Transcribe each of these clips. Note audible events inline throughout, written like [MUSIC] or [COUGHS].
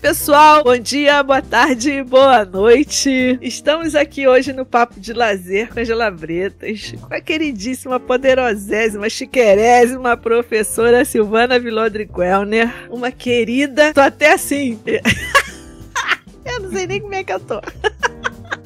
pessoal, bom dia, boa tarde, boa noite. Estamos aqui hoje no Papo de Lazer com Angela Bretas, com a queridíssima, poderosésima, chiquerésima professora Silvana Vilodri Quelner, uma querida, tô até assim. [LAUGHS] eu não sei nem como é que eu tô.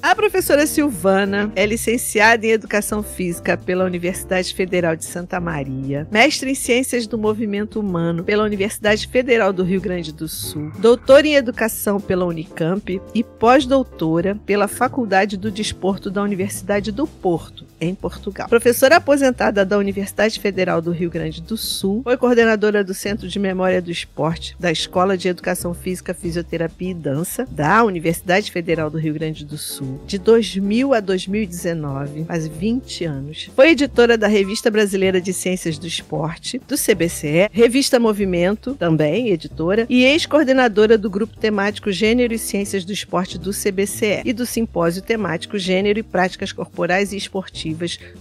A professora Silvana é licenciada em Educação Física pela Universidade Federal de Santa Maria, mestre em Ciências do Movimento Humano pela Universidade Federal do Rio Grande do Sul, doutora em Educação pela Unicamp e pós-doutora pela Faculdade do Desporto da Universidade do Porto, em Portugal. Professora aposentada da Universidade Federal do Rio Grande do Sul, foi coordenadora do Centro de Memória do Esporte da Escola de Educação Física, Fisioterapia e Dança da Universidade Federal do Rio Grande do Sul de 2000 a 2019, faz 20 anos. Foi editora da Revista Brasileira de Ciências do Esporte, do CBCE, Revista Movimento, também editora, e ex-coordenadora do grupo temático Gênero e Ciências do Esporte do CBCE e do simpósio temático Gênero e Práticas Corporais e Esportivas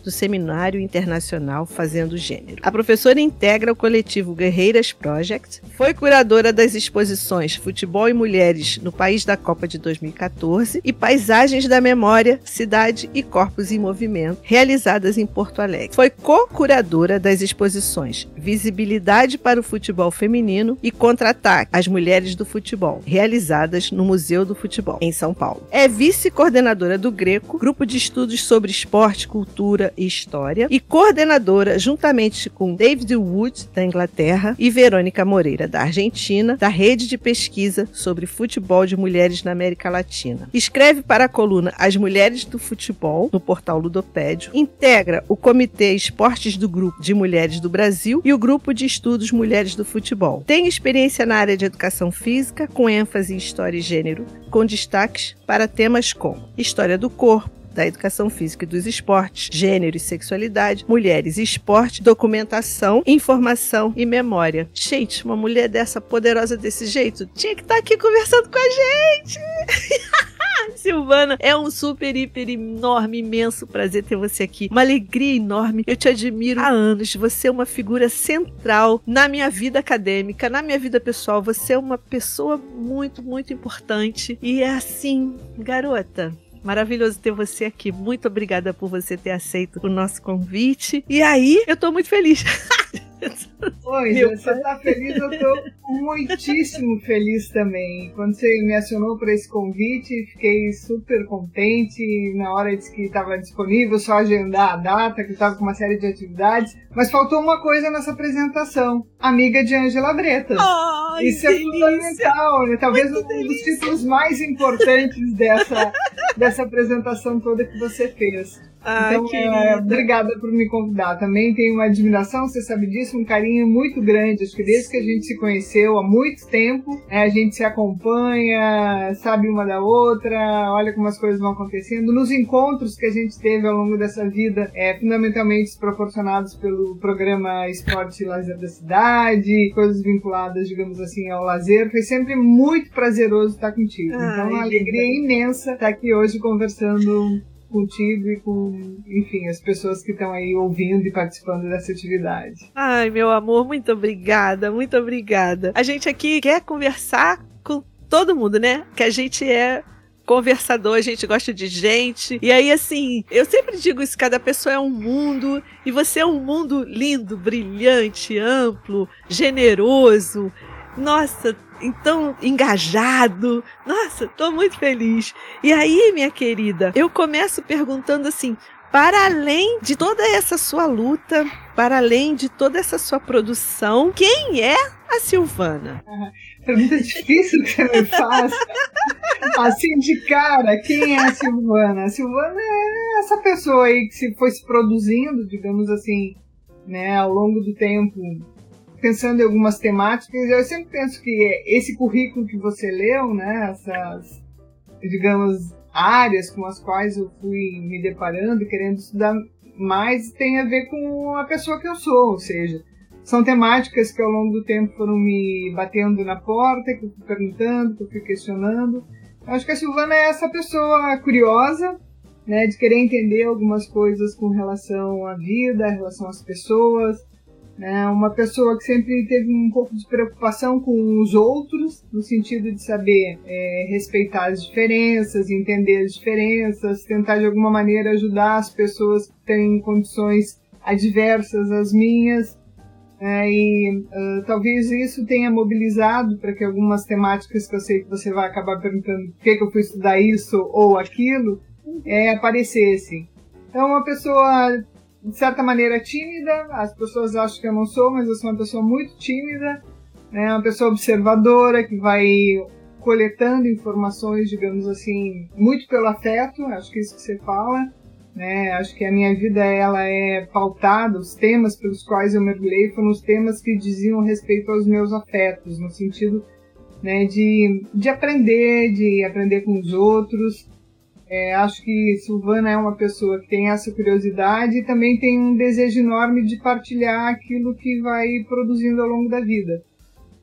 do Seminário Internacional Fazendo Gênero. A professora integra o coletivo Guerreiras Project, foi curadora das exposições Futebol e Mulheres no País da Copa de 2014 e Paisagens da Memória, Cidade e Corpos em Movimento, realizadas em Porto Alegre. Foi co-curadora das exposições Visibilidade para o Futebol Feminino e Contra-Ataque às Mulheres do Futebol, realizadas no Museu do Futebol, em São Paulo. É vice-coordenadora do Greco, grupo de estudos sobre esporte, cultura e história, e coordenadora, juntamente com David Wood, da Inglaterra, e Verônica Moreira, da Argentina, da rede de pesquisa sobre futebol de mulheres na América Latina. Escreve para a coluna As Mulheres do Futebol, no portal Ludopédio, integra o Comitê Esportes do Grupo de Mulheres do Brasil e o Grupo de Estudos Mulheres do Futebol. Tem experiência na área de educação física, com ênfase em história e gênero, com destaques para temas como história do corpo, da educação física e dos esportes, gênero e sexualidade, mulheres e esporte, documentação, informação e memória. Gente, uma mulher dessa poderosa desse jeito tinha que estar tá aqui conversando com a gente. [LAUGHS] Silvana, é um super, hiper, enorme, imenso prazer ter você aqui. Uma alegria enorme. Eu te admiro há anos. Você é uma figura central na minha vida acadêmica, na minha vida pessoal. Você é uma pessoa muito, muito importante. E é assim, garota. Maravilhoso ter você aqui. Muito obrigada por você ter aceito o nosso convite. E aí, eu tô muito feliz. [LAUGHS] Oi, você está feliz, eu estou muitíssimo feliz também. Quando você me acionou para esse convite, fiquei super contente. Na hora disse que estava disponível, só agendar a data, que estava com uma série de atividades. Mas faltou uma coisa nessa apresentação: amiga de Angela Bretas. Isso é fundamental, né? Talvez Muito um delícia. dos títulos mais importantes dessa, [LAUGHS] dessa apresentação toda que você fez. Ah, então, é, obrigada por me convidar. Também tenho uma admiração, você sabe disso, um carinho muito grande. Acho que desde que a gente se conheceu há muito tempo, é, a gente se acompanha, sabe uma da outra, olha como as coisas vão acontecendo. Nos encontros que a gente teve ao longo dessa vida, é, fundamentalmente proporcionados pelo programa Esporte e Lazer da Cidade, coisas vinculadas, digamos assim, ao lazer, foi sempre muito prazeroso estar contigo. Então, uma alegria imensa estar aqui hoje conversando contigo e com, enfim, as pessoas que estão aí ouvindo e participando dessa atividade. Ai, meu amor, muito obrigada, muito obrigada. A gente aqui quer conversar com todo mundo, né? Que a gente é conversador, a gente gosta de gente. E aí, assim, eu sempre digo isso: cada pessoa é um mundo, e você é um mundo lindo, brilhante, amplo, generoso. Nossa, então engajado. Nossa, tô muito feliz. E aí, minha querida, eu começo perguntando assim: para além de toda essa sua luta, para além de toda essa sua produção, quem é a Silvana? Pergunta difícil que você me faz. [LAUGHS] Assim de cara, quem é a Silvana? A Silvana é essa pessoa aí que se foi se produzindo, digamos assim, né, ao longo do tempo, pensando em algumas temáticas, eu sempre penso que esse currículo que você leu, né, essas, digamos, áreas com as quais eu fui me deparando, querendo estudar mais, tem a ver com a pessoa que eu sou, ou seja, são temáticas que ao longo do tempo foram me batendo na porta, que eu fui perguntando, que eu fui questionando. Eu acho que a Silvana é essa pessoa curiosa, né, de querer entender algumas coisas com relação à vida, relação às pessoas, né? Uma pessoa que sempre teve um pouco de preocupação com os outros, no sentido de saber é, respeitar as diferenças, entender as diferenças, tentar de alguma maneira ajudar as pessoas que têm condições adversas às minhas. É, e uh, talvez isso tenha mobilizado para que algumas temáticas que eu sei que você vai acabar perguntando por que, que eu fui estudar isso ou aquilo, é, aparecessem. Então, uma pessoa de certa maneira tímida, as pessoas acham que eu não sou, mas eu sou uma pessoa muito tímida, né? Uma pessoa observadora que vai coletando informações, digamos assim, muito pelo afeto, acho que é isso que você fala, né? Acho que a minha vida ela é pautada, os temas pelos quais eu mergulhei foram os temas que diziam respeito aos meus afetos, no sentido né, de, de aprender, de aprender com os outros, é, acho que Silvana é uma pessoa que tem essa curiosidade e também tem um desejo enorme de partilhar aquilo que vai produzindo ao longo da vida.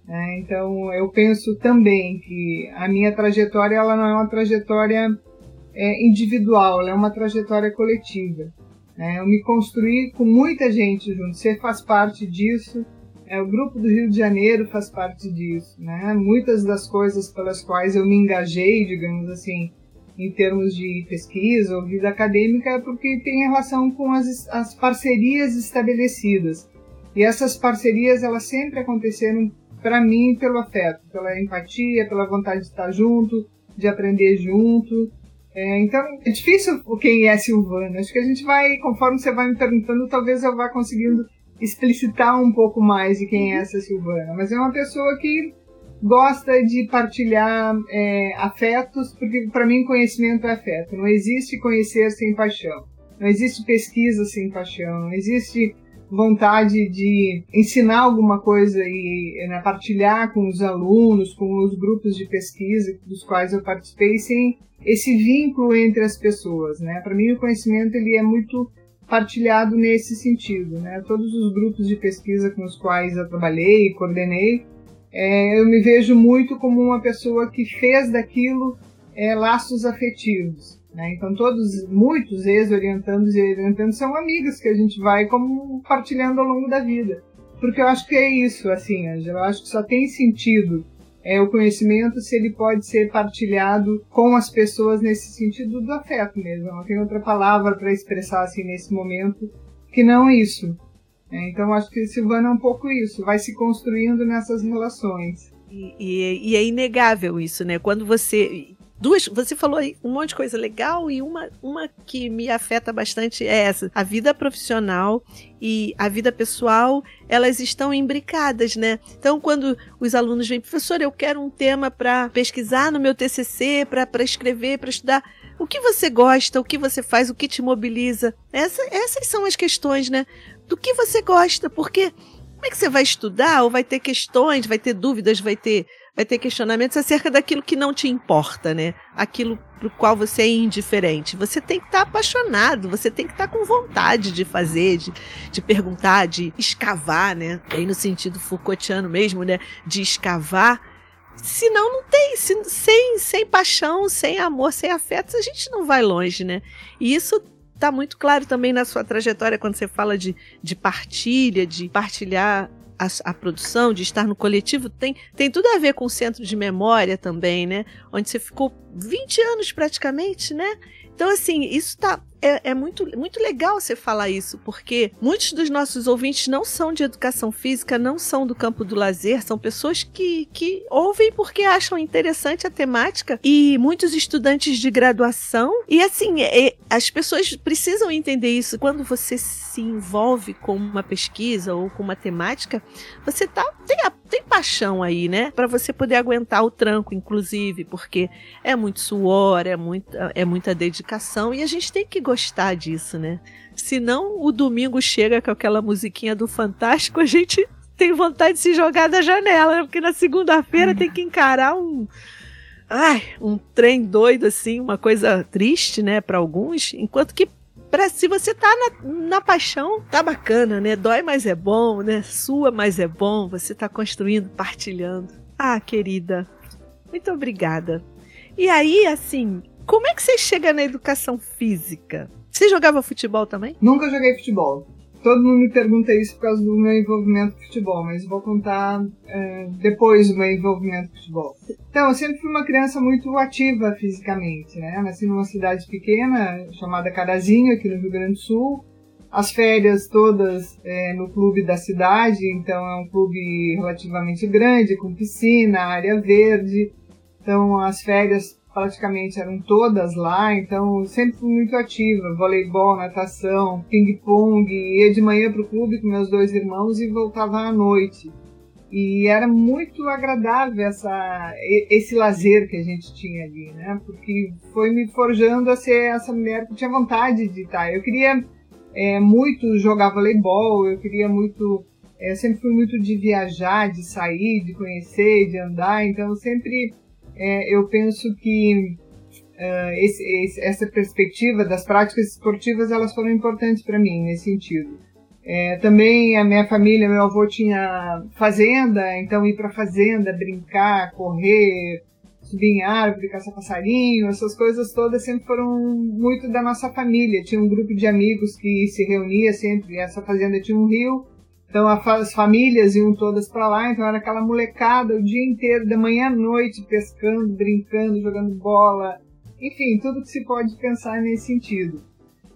É, então, eu penso também que a minha trajetória ela não é uma trajetória é, individual, ela é uma trajetória coletiva. É, eu me construí com muita gente junto, você faz parte disso. É, o grupo do Rio de Janeiro faz parte disso. Né? Muitas das coisas pelas quais eu me engajei, digamos assim, em termos de pesquisa ou vida acadêmica é porque tem relação com as, as parcerias estabelecidas. E essas parcerias elas sempre aconteceram para mim pelo afeto, pela empatia, pela vontade de estar junto, de aprender junto. É, então é difícil quem é Silvana. Acho que a gente vai, conforme você vai me perguntando, talvez eu vá conseguindo explicitar um pouco mais de quem é essa Silvana. Mas é uma pessoa que gosta de partilhar é, afetos, porque para mim conhecimento é afeto. Não existe conhecer sem paixão. Não existe pesquisa sem paixão. Não existe vontade de ensinar alguma coisa e né, partilhar com os alunos, com os grupos de pesquisa dos quais eu participei, sem esse vínculo entre as pessoas. Né? Para mim, o conhecimento ele é muito partilhado nesse sentido. Né? Todos os grupos de pesquisa com os quais eu trabalhei e coordenei, é, eu me vejo muito como uma pessoa que fez daquilo é, laços afetivos. Né? Então, todos, muitos ex-orientandos e orientandos são amigos que a gente vai como partilhando ao longo da vida. Porque eu acho que é isso, assim, Angela. Eu acho que só tem sentido é, o conhecimento se ele pode ser partilhado com as pessoas nesse sentido do afeto mesmo. Não tem outra palavra para expressar assim nesse momento que não isso. É, então acho que Silvana é um pouco isso, vai se construindo nessas relações. E, e, e, é inegável isso, né? Quando você. Duas, você falou aí um monte de coisa legal e uma, uma que me afeta bastante é essa. A vida profissional e a vida pessoal, elas estão imbricadas, né? Então, quando os alunos vêm, professor, eu quero um tema para pesquisar no meu TCC, para escrever, para estudar. O que você gosta, o que você faz, o que te mobiliza? Essa, essas são as questões, né? do que você gosta, porque como é que você vai estudar ou vai ter questões, vai ter dúvidas, vai ter, vai ter questionamentos acerca daquilo que não te importa, né? Aquilo pro qual você é indiferente. Você tem que estar tá apaixonado, você tem que estar tá com vontade de fazer, de, de perguntar, de escavar, né? Aí no sentido Foucaultiano mesmo, né? De escavar. Senão não tem, sem, sem paixão, sem amor, sem afeto, a gente não vai longe, né? E isso está muito claro também na sua trajetória quando você fala de, de partilha, de partilhar a, a, produção, de estar no coletivo, tem, tem tudo a ver com o centro de memória também, né? Onde você ficou 20 anos praticamente, né? Então, assim, isso tá, é, é, muito, muito legal você falar isso, porque muitos dos nossos ouvintes não são de educação física, não são do campo do lazer, são pessoas que, que ouvem porque acham interessante a temática e muitos estudantes de graduação. E assim, é, as pessoas precisam entender isso. Quando você se envolve com uma pesquisa ou com uma temática, você tá, tem, a, tem paixão aí, né? Para você poder aguentar o tranco, inclusive, porque é muito suor, é muita, é muita dedicação e a gente tem que gostar disso, né? Senão o domingo chega com aquela musiquinha do Fantástico, a gente tem vontade de se jogar da janela, né? porque na segunda-feira tem que encarar um ai, um trem doido assim, uma coisa triste, né, para alguns, enquanto que para se você tá na, na paixão, tá bacana, né? Dói, mas é bom, né? Sua, mas é bom. Você tá construindo, partilhando. Ah, querida, muito obrigada. E aí, assim, como é que você chega na educação física? Você jogava futebol também? Nunca joguei futebol. todo mundo me pergunta isso por causa do meu envolvimento com futebol, mas vou contar é, depois do meu envolvimento com futebol. Então, eu sempre fui uma criança muito ativa fisicamente, né? Nasci numa cidade pequena chamada Carazinho, aqui no Rio Grande do Sul. As férias todas é, no clube da cidade, então é um clube relativamente grande, com piscina, área verde. Então, as férias praticamente eram todas lá, então sempre fui muito ativa, voleibol, natação, ping-pong, ia de manhã para o clube com meus dois irmãos e voltava à noite. E era muito agradável essa, esse lazer que a gente tinha ali, né? Porque foi me forjando a ser essa mulher que tinha vontade de estar. Eu queria é, muito jogar voleibol, eu queria muito. É, sempre fui muito de viajar, de sair, de conhecer, de andar, então sempre é, eu penso que uh, esse, esse, essa perspectiva das práticas esportivas elas foram importantes para mim nesse sentido. É, também a minha família, meu avô tinha fazenda, então ir para fazenda, brincar, correr, subir em árvore, caçar passarinho, essas coisas todas sempre foram muito da nossa família. Tinha um grupo de amigos que se reunia sempre, essa fazenda tinha um rio, então as famílias iam todas para lá, então era aquela molecada o dia inteiro, da manhã à noite, pescando, brincando, jogando bola, enfim, tudo que se pode pensar nesse sentido.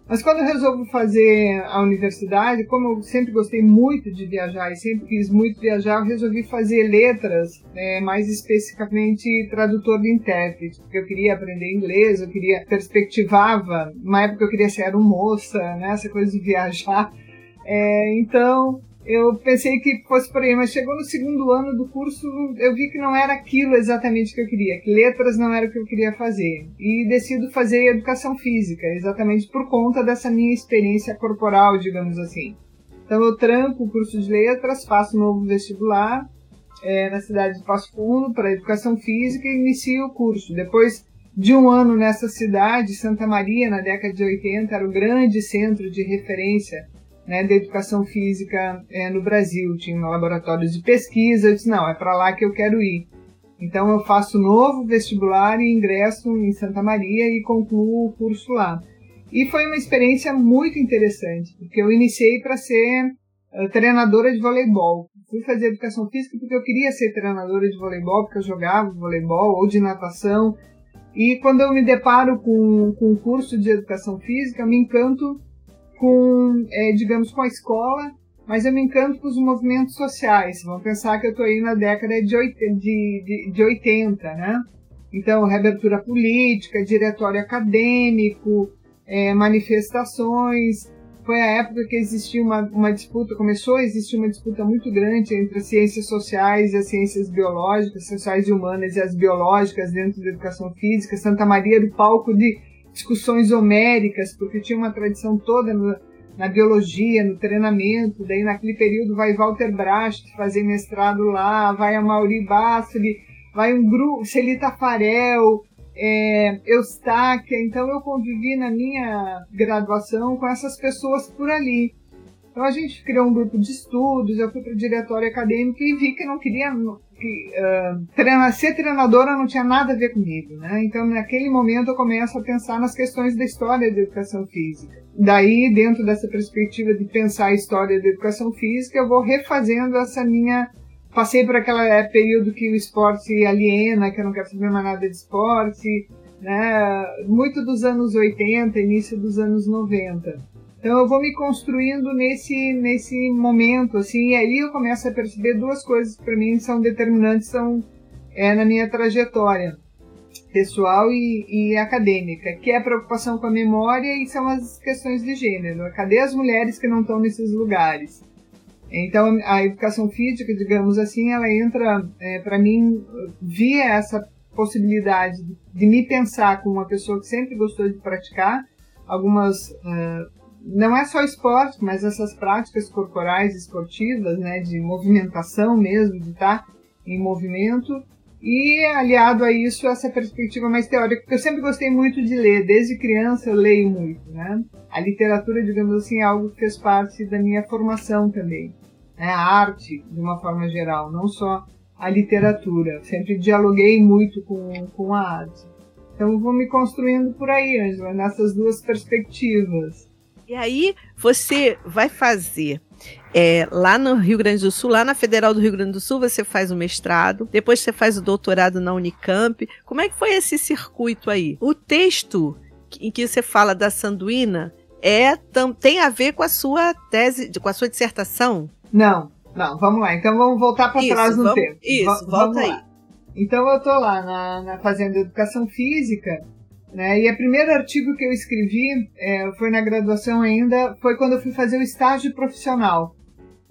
Mas quando eu resolvo fazer a universidade, como eu sempre gostei muito de viajar e sempre quis muito viajar, eu resolvi fazer letras, né, mais especificamente tradutor de intérprete, porque eu queria aprender inglês, eu queria perspectivava, uma época eu queria ser moça, né, essa coisa de [LAUGHS] viajar. É, então eu pensei que fosse por aí, mas chegou no segundo ano do curso, eu vi que não era aquilo exatamente que eu queria, que letras não era o que eu queria fazer. E decido fazer educação física, exatamente por conta dessa minha experiência corporal, digamos assim. Então eu tranco o curso de letras, faço um novo vestibular é, na cidade de Passo Fundo para educação física e inicio o curso. Depois de um ano nessa cidade, Santa Maria, na década de 80, era o grande centro de referência né, da educação física é, no Brasil. Tinha laboratórios de pesquisa. Eu disse: não, é para lá que eu quero ir. Então eu faço novo vestibular e ingresso em Santa Maria e concluo o curso lá. E foi uma experiência muito interessante, porque eu iniciei para ser uh, treinadora de voleibol. Fui fazer educação física porque eu queria ser treinadora de voleibol, porque eu jogava voleibol ou de natação. E quando eu me deparo com, com um curso de educação física, me encanto com, é, digamos, com a escola, mas eu me encanto com os movimentos sociais. Vamos pensar que eu estou aí na década de 80, de, de, de 80, né? Então, reabertura política, diretório acadêmico, é, manifestações. Foi a época que existia uma, uma disputa, começou a existir uma disputa muito grande entre as ciências sociais e as ciências biológicas, sociais e humanas e as biológicas dentro da educação física. Santa Maria do palco de discussões homéricas, porque tinha uma tradição toda na biologia, no treinamento. Daí, naquele período, vai Walter Bracht fazer mestrado lá, vai a Mauri Bassoli, vai um grupo, Celita Farel, é, Eustáquia. Então, eu convivi na minha graduação com essas pessoas por ali. Então a gente criou um grupo de estudos, eu fui para o diretório acadêmico e vi que não queria que uh, treinar, ser treinadora não tinha nada a ver comigo, né? Então naquele momento eu começo a pensar nas questões da história da educação física. Daí, dentro dessa perspectiva de pensar a história da educação física, eu vou refazendo essa minha passei por aquele é, período que o esporte aliena, que eu não quero saber mais nada de esporte, né? Muito dos anos 80, início dos anos 90. Então eu vou me construindo nesse nesse momento assim, e aí eu começo a perceber duas coisas que para mim são determinantes são é na minha trajetória pessoal e, e, acadêmica, que é a preocupação com a memória e são as questões de gênero. Cadê as mulheres que não estão nesses lugares? Então, a educação física, digamos assim, ela entra, é, para mim, via essa possibilidade de, me pensar como uma pessoa que sempre gostou de praticar algumas uh, não é só esporte, mas essas práticas corporais esportivas, né, de movimentação mesmo, de estar em movimento, e aliado a isso essa perspectiva mais teórica, porque eu sempre gostei muito de ler, desde criança eu leio muito, né? A literatura, digamos assim, é algo que fez parte da minha formação também, né? A arte, de uma forma geral, não só a literatura. Sempre dialoguei muito com, com a arte. Então vou me construindo por aí, Angela, nessas duas perspectivas. E aí você vai fazer é, lá no Rio Grande do Sul, lá na Federal do Rio Grande do Sul, você faz o mestrado, depois você faz o doutorado na Unicamp. Como é que foi esse circuito aí? O texto em que você fala da sanduína é tem a ver com a sua tese, com a sua dissertação? Não, não, vamos lá. Então vamos voltar para trás no vamos, tempo. Isso, volta aí. Lá. Então eu tô lá na, na fazendo educação física, né? E o primeiro artigo que eu escrevi é, foi na graduação ainda, foi quando eu fui fazer o estágio profissional,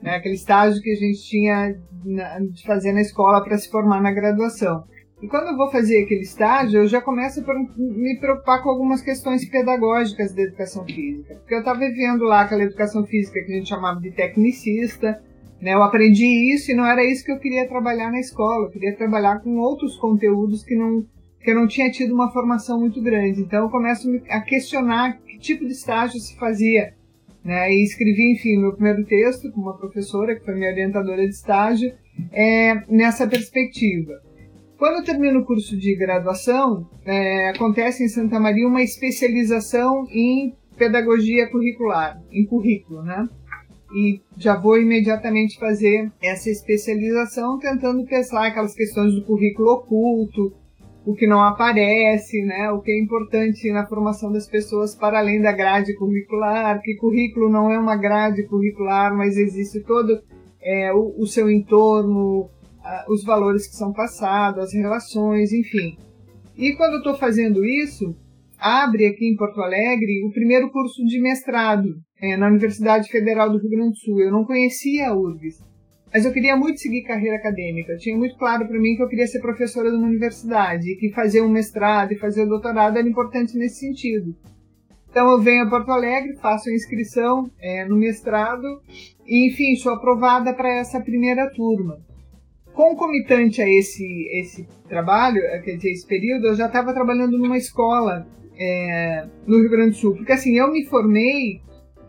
né? Aquele estágio que a gente tinha na, de fazer na escola para se formar na graduação. E quando eu vou fazer aquele estágio, eu já começo a me preocupar com algumas questões pedagógicas da educação física. Porque eu estava vivendo lá aquela educação física que a gente chamava de tecnicista, né? Eu aprendi isso e não era isso que eu queria trabalhar na escola. Eu queria trabalhar com outros conteúdos que não que eu não tinha tido uma formação muito grande. Então eu começo a questionar que tipo de estágio se fazia. Né? E escrevi, enfim, meu primeiro texto com uma professora, que foi minha orientadora de estágio, é, nessa perspectiva. Quando eu termino o curso de graduação, é, acontece em Santa Maria uma especialização em pedagogia curricular, em currículo, né? E já vou imediatamente fazer essa especialização, tentando pensar aquelas questões do currículo oculto, o que não aparece, né? O que é importante na formação das pessoas para além da grade curricular, que currículo não é uma grade curricular, mas existe todo é, o, o seu entorno, os valores que são passados, as relações, enfim. E quando eu estou fazendo isso, abre aqui em Porto Alegre o primeiro curso de mestrado é, na Universidade Federal do Rio Grande do Sul. Eu não conhecia a URGS, mas eu queria muito seguir carreira acadêmica. Eu tinha muito claro para mim que eu queria ser professora de uma universidade que fazer um mestrado e fazer um doutorado era importante nesse sentido. Então eu venho a Porto Alegre, faço a inscrição é, no mestrado e, enfim, sou aprovada para essa primeira turma concomitante a esse, esse trabalho, eh, quer dizer, esse período, eu já estava trabalhando numa escola é, no Rio Grande do Sul. Porque assim, eu me formei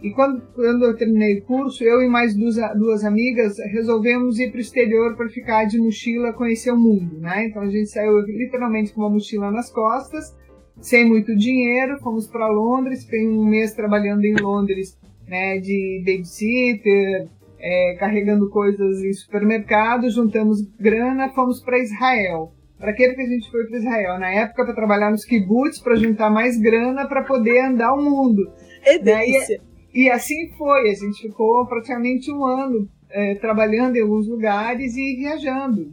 e quando, quando eu terminei o curso, eu e mais duas, duas amigas resolvemos ir para o exterior para ficar de mochila, conhecer o mundo, né? Então a gente saiu literalmente com uma mochila nas costas, sem muito dinheiro, fomos para Londres, fiquei um mês trabalhando em Londres, né, de babysitter, é, carregando coisas em supermercado, juntamos grana, fomos para Israel. Para que que a gente foi para Israel? Na época, para trabalhar nos kibbutz, para juntar mais grana para poder andar o mundo. É delícia. E, e assim foi, a gente ficou praticamente um ano é, trabalhando em alguns lugares e viajando.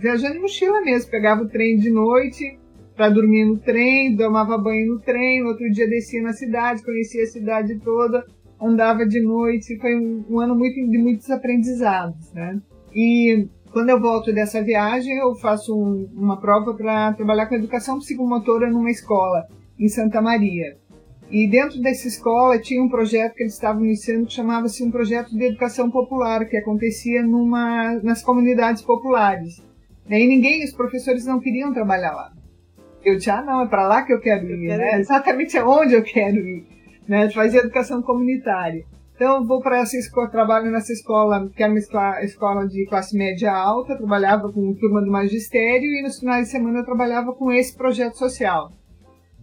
Viajando em mochila mesmo, pegava o trem de noite para dormir no trem, tomava banho no trem, no outro dia descia na cidade, conhecia a cidade toda andava de noite, foi um, um ano muito, de muitos aprendizados, né? E quando eu volto dessa viagem, eu faço um, uma prova para trabalhar com educação psicomotora numa escola em Santa Maria. E dentro dessa escola tinha um projeto que eles estavam iniciando que chamava-se um projeto de educação popular, que acontecia numa, nas comunidades populares. E ninguém, os professores não queriam trabalhar lá. Eu disse, ah, não, é para lá que eu quero ir, eu quero né? Ir. Exatamente aonde eu quero ir né, fazer educação comunitária. Então, eu vou para essa escola, trabalho nessa escola, que era uma escola de classe média alta, trabalhava com turma do magistério e nos finais de semana eu trabalhava com esse projeto social.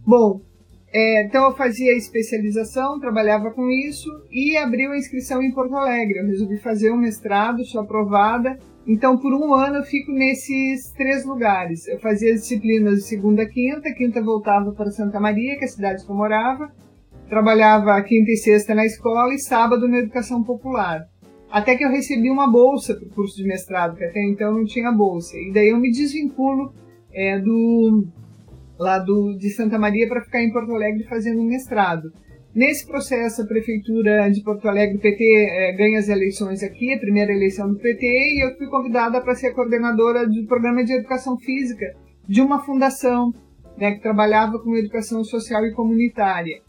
Bom, é, então eu fazia especialização, trabalhava com isso e abriu a inscrição em Porto Alegre. Eu resolvi fazer um mestrado, sou aprovada. Então, por um ano eu fico nesses três lugares. Eu fazia disciplinas de segunda a quinta, quinta voltava para Santa Maria, que é a cidade que eu morava, trabalhava quinta e sexta na escola e sábado na educação popular. Até que eu recebi uma bolsa para o curso de mestrado, que até então não tinha bolsa. E daí eu me desvinculo é, do lá do, de Santa Maria para ficar em Porto Alegre fazendo um mestrado. Nesse processo, a Prefeitura de Porto Alegre, PT, é, ganha as eleições aqui, a primeira eleição do PT, e eu fui convidada para ser coordenadora do programa de educação física de uma fundação né, que trabalhava com educação social e comunitária.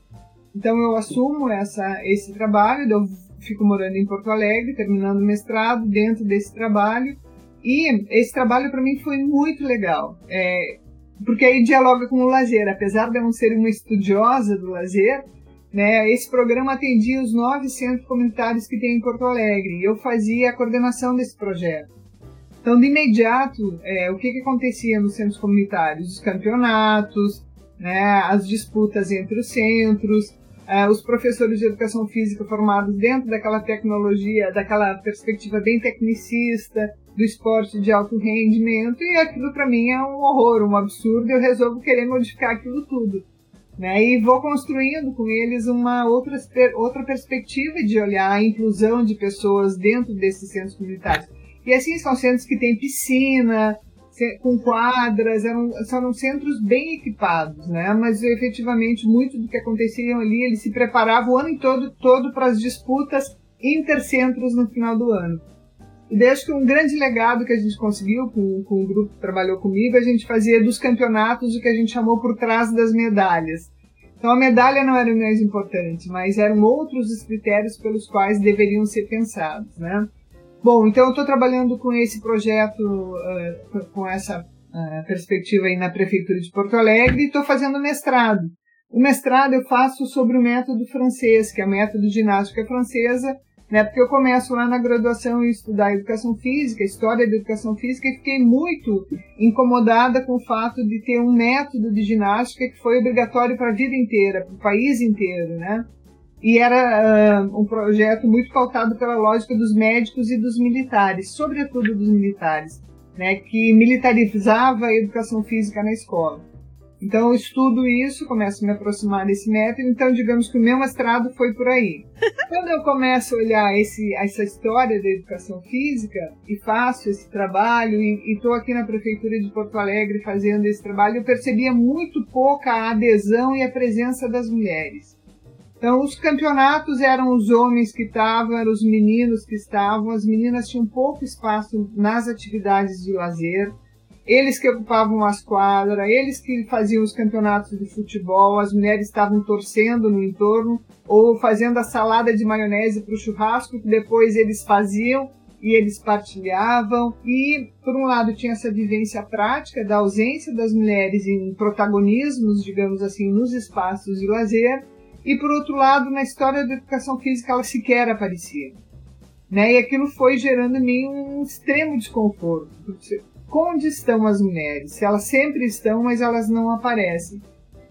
Então eu assumo essa, esse trabalho, eu fico morando em Porto Alegre, terminando o mestrado dentro desse trabalho. E esse trabalho para mim foi muito legal, é, porque aí dialoga com o lazer. Apesar de eu não ser uma estudiosa do lazer, né, esse programa atendia os nove centros comunitários que tem em Porto Alegre e eu fazia a coordenação desse projeto. Então, de imediato, é, o que, que acontecia nos centros comunitários? Os campeonatos, né, as disputas entre os centros, uh, os professores de educação física formados dentro daquela tecnologia, daquela perspectiva bem tecnicista, do esporte de alto rendimento, e aquilo para mim é um horror, um absurdo, eu resolvo querer modificar aquilo tudo. Né? E vou construindo com eles uma outra, outra perspectiva de olhar a inclusão de pessoas dentro desses centros comunitários. E assim, são centros que têm piscina, com quadras, eram, eram centros bem equipados, né? Mas efetivamente muito do que acontecia ali, eles se preparavam o ano todo, todo para as disputas intercentros no final do ano. E desde que um grande legado que a gente conseguiu com, com o grupo que trabalhou comigo, a gente fazia dos campeonatos o que a gente chamou por trás das medalhas. Então a medalha não era o mais importante, mas eram outros os critérios pelos quais deveriam ser pensados, né? Bom, então eu estou trabalhando com esse projeto, uh, com essa uh, perspectiva aí na Prefeitura de Porto Alegre e estou fazendo mestrado. O mestrado eu faço sobre o método francês, que é o método de ginástica francesa, né, porque eu começo lá na graduação e estudar educação física, história da educação física, e fiquei muito incomodada com o fato de ter um método de ginástica que foi obrigatório para a vida inteira, para o país inteiro, né? e era uh, um projeto muito pautado pela lógica dos médicos e dos militares, sobretudo dos militares, né, que militarizava a educação física na escola. Então eu estudo isso, começo a me aproximar desse método, então digamos que o meu mestrado foi por aí. [LAUGHS] Quando eu começo a olhar esse, essa história da educação física e faço esse trabalho e estou aqui na prefeitura de Porto Alegre fazendo esse trabalho, eu percebia muito pouca adesão e a presença das mulheres. Então, os campeonatos eram os homens que estavam, eram os meninos que estavam, as meninas tinham pouco espaço nas atividades de lazer, eles que ocupavam as quadras, eles que faziam os campeonatos de futebol, as mulheres estavam torcendo no entorno ou fazendo a salada de maionese para o churrasco que depois eles faziam e eles partilhavam. E, por um lado, tinha essa vivência prática da ausência das mulheres em protagonismos, digamos assim, nos espaços de lazer e por outro lado, na história da educação física ela sequer aparecia. Né? E aquilo foi gerando em mim um extremo desconforto. Onde estão as mulheres? Elas sempre estão, mas elas não aparecem.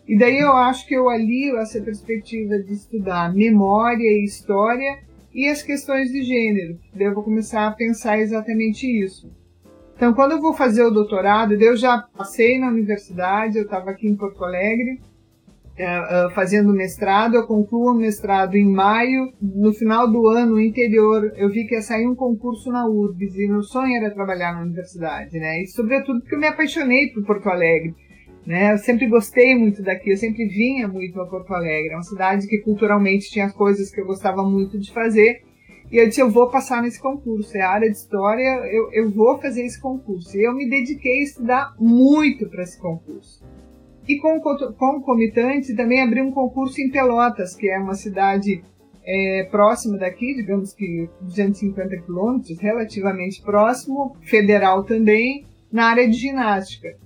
E daí eu acho que eu alio essa perspectiva de estudar memória e história e as questões de gênero. Daí eu vou começar a pensar exatamente isso. Então, quando eu vou fazer o doutorado, eu já passei na universidade, eu estava aqui em Porto Alegre, fazendo mestrado, eu concluo o mestrado em maio. No final do ano interior, eu vi que ia sair um concurso na URBS e meu sonho era trabalhar na universidade, né? E sobretudo porque eu me apaixonei por Porto Alegre. Né? Eu sempre gostei muito daqui, eu sempre vinha muito a Porto Alegre. É uma cidade que culturalmente tinha coisas que eu gostava muito de fazer. E eu disse, eu vou passar nesse concurso. É a área de história, eu, eu vou fazer esse concurso. E eu me dediquei a estudar muito para esse concurso. E concomitante também abri um concurso em Pelotas, que é uma cidade é, próxima daqui, digamos que 250 quilômetros, relativamente próximo, federal também, na área de ginástica.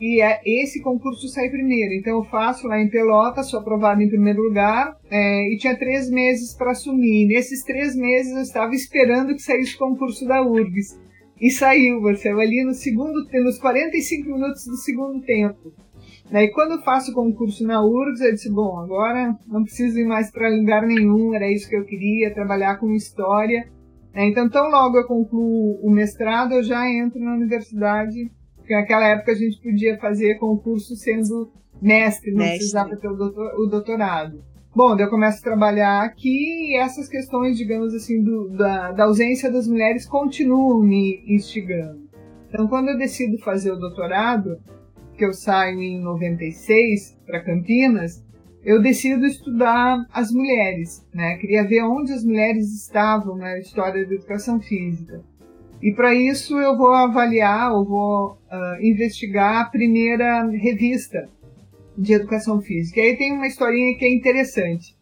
E é, esse concurso sai primeiro. Então eu faço lá em Pelotas, sou aprovado em primeiro lugar, é, e tinha três meses para assumir. Nesses três meses eu estava esperando que saísse o concurso da URGS. E saiu, saiu ali no segundo, nos 45 minutos do segundo tempo. Daí quando eu faço o concurso na URGS, eu disse, bom, agora não preciso ir mais para lugar nenhum, era isso que eu queria, trabalhar com história. É, então, tão logo eu concluo o mestrado, eu já entro na universidade, porque naquela época a gente podia fazer concurso sendo mestre, não mestre. precisava ter o doutorado. Bom, daí eu começo a trabalhar aqui e essas questões, digamos assim, do, da, da ausência das mulheres continuam me instigando. Então, quando eu decido fazer o doutorado, que eu saio em 96 para Campinas, eu decido estudar as mulheres, né? Queria ver onde as mulheres estavam na história da educação física. E para isso eu vou avaliar, eu vou uh, investigar a primeira revista de educação física. E aí tem uma historinha que é interessante.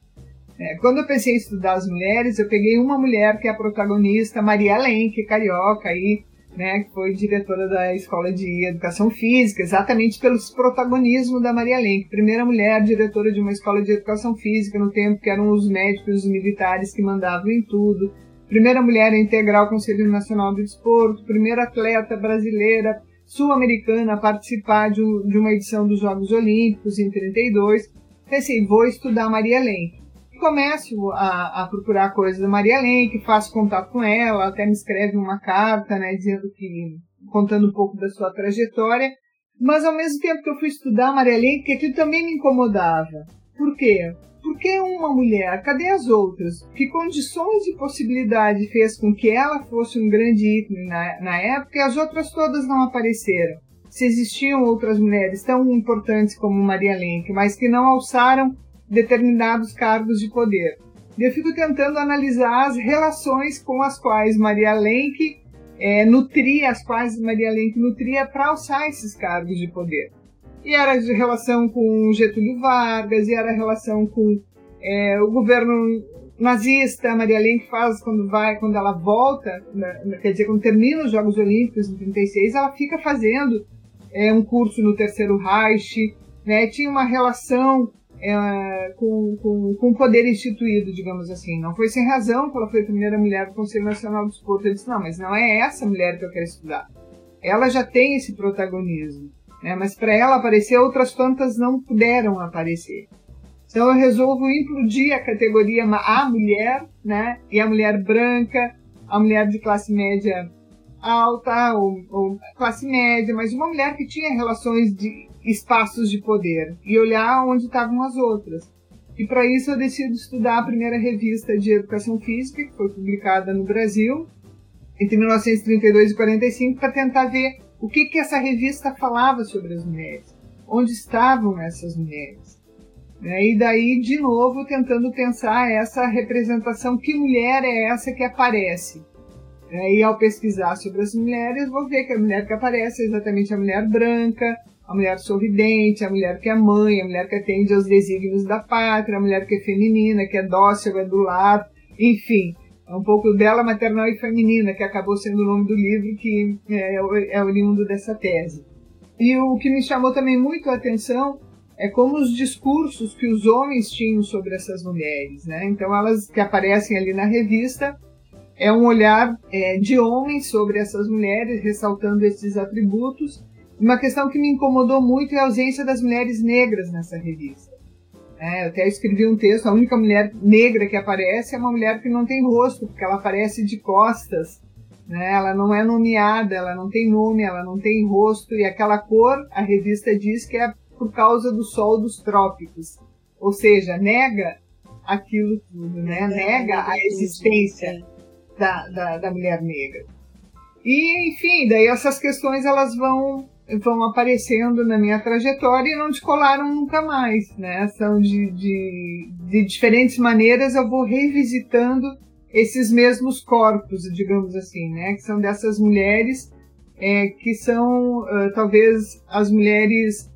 É, quando eu pensei em estudar as mulheres, eu peguei uma mulher que é a protagonista, Maria Lenk, carioca, aí, né, que foi diretora da Escola de Educação Física, exatamente pelos protagonismo da Maria Lenk, primeira mulher diretora de uma escola de educação física no tempo que eram os médicos e os militares que mandavam em tudo, primeira mulher a integrar o Conselho Nacional do Desporto, primeira atleta brasileira sul-americana a participar de, um, de uma edição dos Jogos Olímpicos em 32. Pensei, vou estudar Maria Lenk. Começo a, a, procurar coisas da Maria Lenk, faço contato com ela, até me escreve uma carta, né, dizendo que contando um pouco da sua trajetória. Mas ao mesmo tempo que eu fui estudar Maria Lenk, aquilo também me incomodava. Por quê? Porque uma mulher, cadê as outras? Que condições e possibilidade fez com que ela fosse um grande ícone na, na época e as outras todas não apareceram? Se existiam outras mulheres tão importantes como Maria Lenk, mas que não alçaram determinados cargos de poder. Eu fico tentando analisar as relações com as quais Maria Lenk é, nutria, as quais Maria Lenk nutria para alçar esses cargos de poder. E era de relação com Getúlio Vargas, e era relação com é, o governo nazista. Maria Lenk faz quando vai, quando ela volta, quer dizer, quando termina os Jogos Olímpicos em 36, ela fica fazendo é, um curso no Terceiro Reich, né? Tinha uma relação é, com, com, com poder instituído, digamos assim. Não foi sem razão que ela foi a primeira mulher do Conselho Nacional do Esporte. Ele disse, não, mas não é essa mulher que eu quero estudar. Ela já tem esse protagonismo. Né? Mas para ela aparecer, outras tantas não puderam aparecer. Então eu resolvo implodir a categoria a mulher, né? E a mulher branca, a mulher de classe média alta ou, ou classe média, mas uma mulher que tinha relações de espaços de poder e olhar onde estavam as outras. E para isso eu decido estudar a primeira revista de educação física, que foi publicada no Brasil entre 1932 e 45, para tentar ver o que, que essa revista falava sobre as mulheres, onde estavam essas mulheres. Né? E daí, de novo, tentando pensar essa representação, que mulher é essa que aparece? Né? E ao pesquisar sobre as mulheres, vou ver que a mulher que aparece é exatamente a mulher branca, a mulher sorridente, a mulher que é mãe, a mulher que atende aos desígnios da pátria, a mulher que é feminina, que é dócil, é do lar, enfim, é um pouco dela maternal e feminina, que acabou sendo o nome do livro que é, é oriundo dessa tese. E o que me chamou também muito a atenção é como os discursos que os homens tinham sobre essas mulheres, né? Então elas que aparecem ali na revista é um olhar é, de homens sobre essas mulheres, ressaltando esses atributos uma questão que me incomodou muito é a ausência das mulheres negras nessa revista. É, eu até escrevi um texto, a única mulher negra que aparece é uma mulher que não tem rosto, porque ela aparece de costas. Né? Ela não é nomeada, ela não tem nome, ela não tem rosto, e aquela cor, a revista diz que é por causa do sol dos trópicos. Ou seja, nega aquilo tudo, né? Nega a existência é. da, da, da mulher negra. E, enfim, daí essas questões elas vão vão aparecendo na minha trajetória e não descolaram nunca mais, né? São de, de, de diferentes maneiras eu vou revisitando esses mesmos corpos, digamos assim, né? Que são dessas mulheres é, que são uh, talvez as mulheres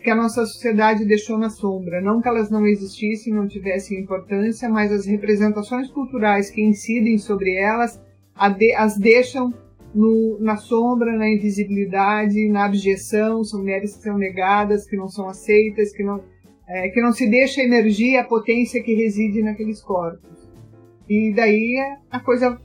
que a nossa sociedade deixou na sombra. Não que elas não existissem, não tivessem importância, mas as representações culturais que incidem sobre elas as deixam no, na sombra, na invisibilidade, na abjeção, são mulheres que são negadas, que não são aceitas, que não, é, que não se deixa emergir a potência que reside naqueles corpos. E daí a coisa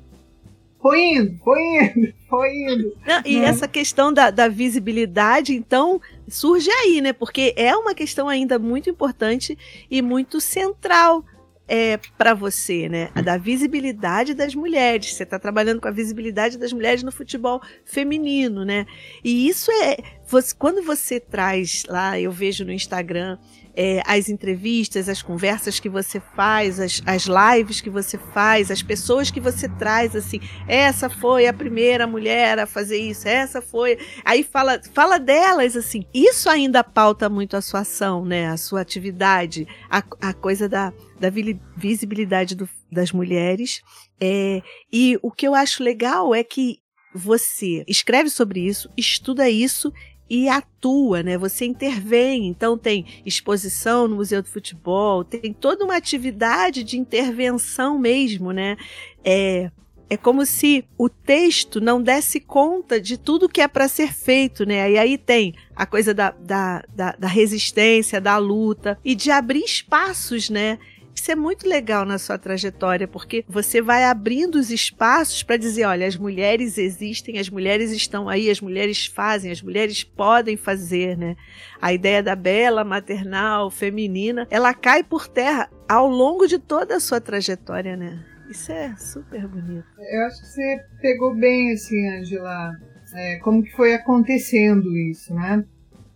foi indo, foi indo, [LAUGHS] foi indo. Não, e né? essa questão da, da visibilidade, então, surge aí, né? Porque é uma questão ainda muito importante e muito central é, para você, né? A da visibilidade das mulheres. Você está trabalhando com a visibilidade das mulheres no futebol feminino, né? E isso é. Você, quando você traz lá, eu vejo no Instagram, é, as entrevistas, as conversas que você faz, as, as lives que você faz, as pessoas que você traz, assim, essa foi a primeira mulher a fazer isso, essa foi. Aí fala, fala delas, assim. Isso ainda pauta muito a sua ação, né? A sua atividade, a, a coisa da, da visibilidade do, das mulheres. É, e o que eu acho legal é que você escreve sobre isso, estuda isso e atua, né? Você intervém. Então tem exposição no Museu do Futebol, tem toda uma atividade de intervenção mesmo, né? É, é como se o texto não desse conta de tudo que é para ser feito, né? E aí tem a coisa da, da, da, da resistência, da luta e de abrir espaços, né? Isso é muito legal na sua trajetória, porque você vai abrindo os espaços para dizer: olha, as mulheres existem, as mulheres estão aí, as mulheres fazem, as mulheres podem fazer, né? A ideia da bela maternal, feminina, ela cai por terra ao longo de toda a sua trajetória, né? Isso é super bonito. Eu acho que você pegou bem, assim, Angela, é, como que foi acontecendo isso, né?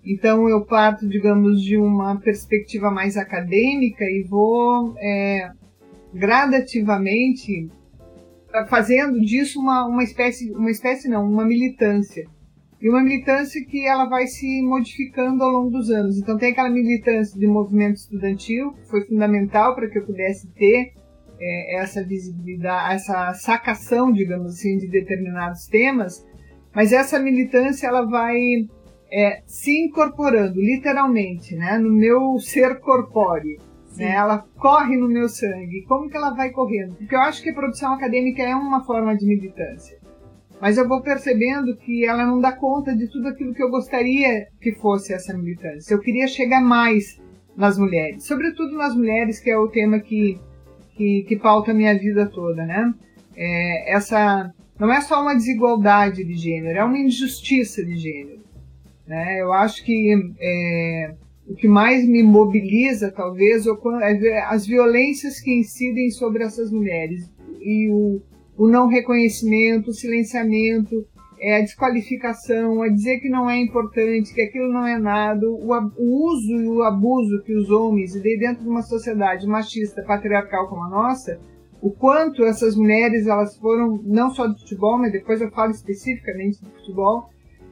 Então eu parto, digamos, de uma perspectiva mais acadêmica e vou é, gradativamente fazendo disso uma, uma espécie, uma espécie não, uma militância. E uma militância que ela vai se modificando ao longo dos anos. Então tem aquela militância de movimento estudantil, que foi fundamental para que eu pudesse ter é, essa visibilidade, essa sacação, digamos assim, de determinados temas, mas essa militância ela vai é, se incorporando literalmente né, no meu ser corpóreo. Né, ela corre no meu sangue. Como que ela vai correndo? Porque eu acho que a produção acadêmica é uma forma de militância. Mas eu vou percebendo que ela não dá conta de tudo aquilo que eu gostaria que fosse essa militância. Eu queria chegar mais nas mulheres, sobretudo nas mulheres, que é o tema que, que, que pauta a minha vida toda, né? É, essa não é só uma desigualdade de gênero, é uma injustiça de gênero. Né? Eu acho que é, o que mais me mobiliza, talvez, é as violências que incidem sobre essas mulheres e o, o não reconhecimento, o silenciamento, é, a desqualificação, a dizer que não é importante, que aquilo não é nada, o, o uso e o abuso que os homens, e dentro de uma sociedade machista, patriarcal como a nossa, o quanto essas mulheres elas foram, não só do futebol, mas depois eu falo especificamente do futebol,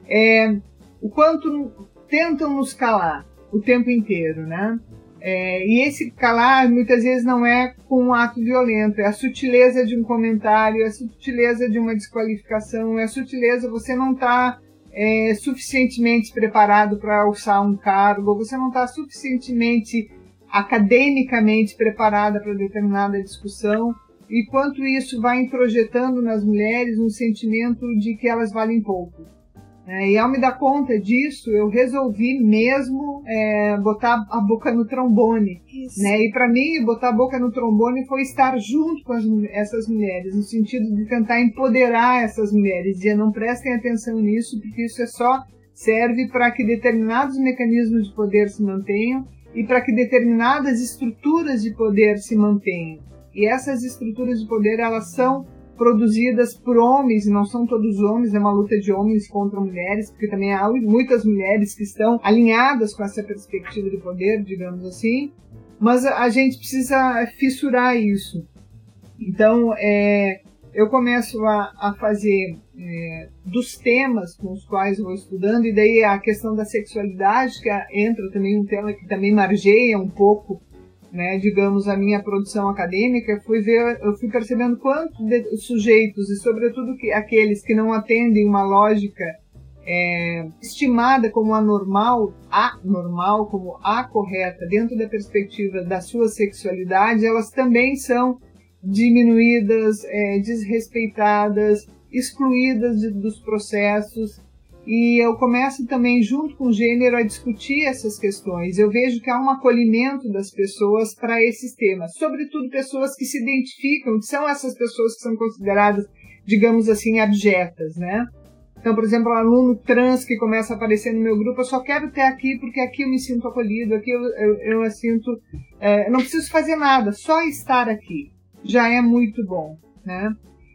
é, o quanto tentam nos calar o tempo inteiro, né? É, e esse calar muitas vezes não é com um ato violento, é a sutileza de um comentário, é a sutileza de uma desqualificação, é a sutileza, você não está é, suficientemente preparado para alçar um cargo, você não está suficientemente academicamente preparada para determinada discussão, e quanto isso vai introjetando nas mulheres um sentimento de que elas valem pouco. É, e ao me dar conta disso, eu resolvi mesmo é, botar a boca no trombone. Né? E para mim, botar a boca no trombone foi estar junto com as, essas mulheres, no sentido de tentar empoderar essas mulheres, dizer não prestem atenção nisso, porque isso é só serve para que determinados mecanismos de poder se mantenham e para que determinadas estruturas de poder se mantenham. E essas estruturas de poder elas são produzidas por homens, e não são todos homens, é uma luta de homens contra mulheres, porque também há muitas mulheres que estão alinhadas com essa perspectiva de poder, digamos assim, mas a gente precisa fissurar isso. Então, é, eu começo a, a fazer é, dos temas com os quais vou estudando, e daí a questão da sexualidade, que entra também um tema que também margeia um pouco né, digamos, a minha produção acadêmica, fui ver, eu fui percebendo quantos sujeitos, e sobretudo que, aqueles que não atendem uma lógica é, estimada como a normal, a normal, como a correta, dentro da perspectiva da sua sexualidade, elas também são diminuídas, é, desrespeitadas, excluídas de, dos processos e eu começo também, junto com o gênero, a discutir essas questões. Eu vejo que há um acolhimento das pessoas para esses temas, sobretudo pessoas que se identificam, que são essas pessoas que são consideradas, digamos assim, abjetas, né? Então, por exemplo, um aluno trans que começa a aparecer no meu grupo, eu só quero ter aqui porque aqui eu me sinto acolhido, aqui eu, eu, eu me sinto. É, não preciso fazer nada, só estar aqui já é muito bom, né?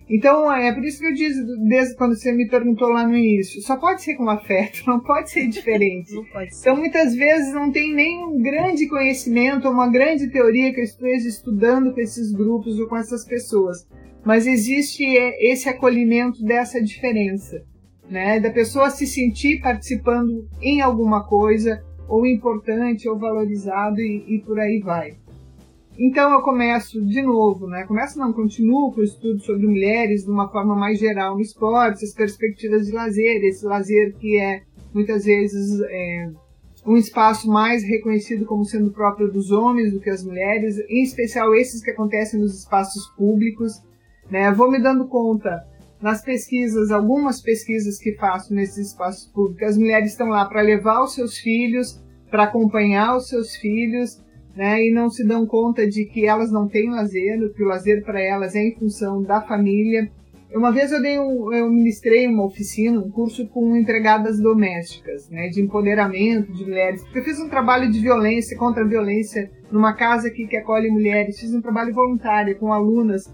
Então, é por isso que eu disse, desde quando você me perguntou lá no início, só pode ser com afeto, [LAUGHS] não pode ser diferente. não pode ser. Então, muitas vezes não tem nem um grande conhecimento uma grande teoria que eu esteja estudando com esses grupos ou com essas pessoas. Mas existe é, esse acolhimento dessa diferença, né? Da pessoa se sentir participando em alguma coisa, ou importante, ou valorizado, e, e por aí vai. Então eu começo de novo, né? Começo não, continuo com o estudo sobre mulheres de uma forma mais geral no esporte, as perspectivas de lazer, esse lazer que é muitas vezes é, um espaço mais reconhecido como sendo próprio dos homens do que as mulheres, em especial esses que acontecem nos espaços públicos. Né? Vou me dando conta nas pesquisas, algumas pesquisas que faço nesses espaços públicos, as mulheres estão lá para levar os seus filhos, para acompanhar os seus filhos, né, e não se dão conta de que elas não têm lazer, que o lazer para elas é em função da família. Uma vez eu, dei um, eu ministrei uma oficina, um curso com empregadas domésticas, né, de empoderamento de mulheres. Eu fiz um trabalho de violência contra a violência numa casa aqui que acolhe mulheres. Fiz um trabalho voluntário com alunas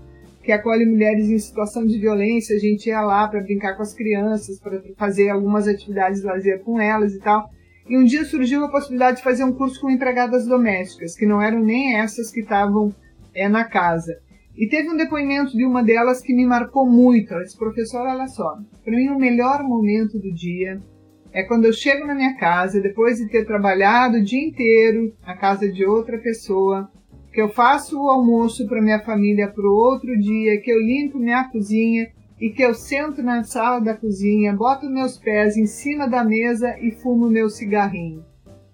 que acolhem mulheres em situação de violência. A gente ia lá para brincar com as crianças, para fazer algumas atividades de lazer com elas e tal. E um dia surgiu a possibilidade de fazer um curso com empregadas domésticas, que não eram nem essas que estavam é, na casa. E teve um depoimento de uma delas que me marcou muito. Ela disse, professor, olha só, para mim o melhor momento do dia é quando eu chego na minha casa, depois de ter trabalhado o dia inteiro na casa de outra pessoa, que eu faço o almoço para minha família para o outro dia, que eu limpo minha cozinha e que eu sento na sala da cozinha, boto meus pés em cima da mesa e fumo meu cigarrinho.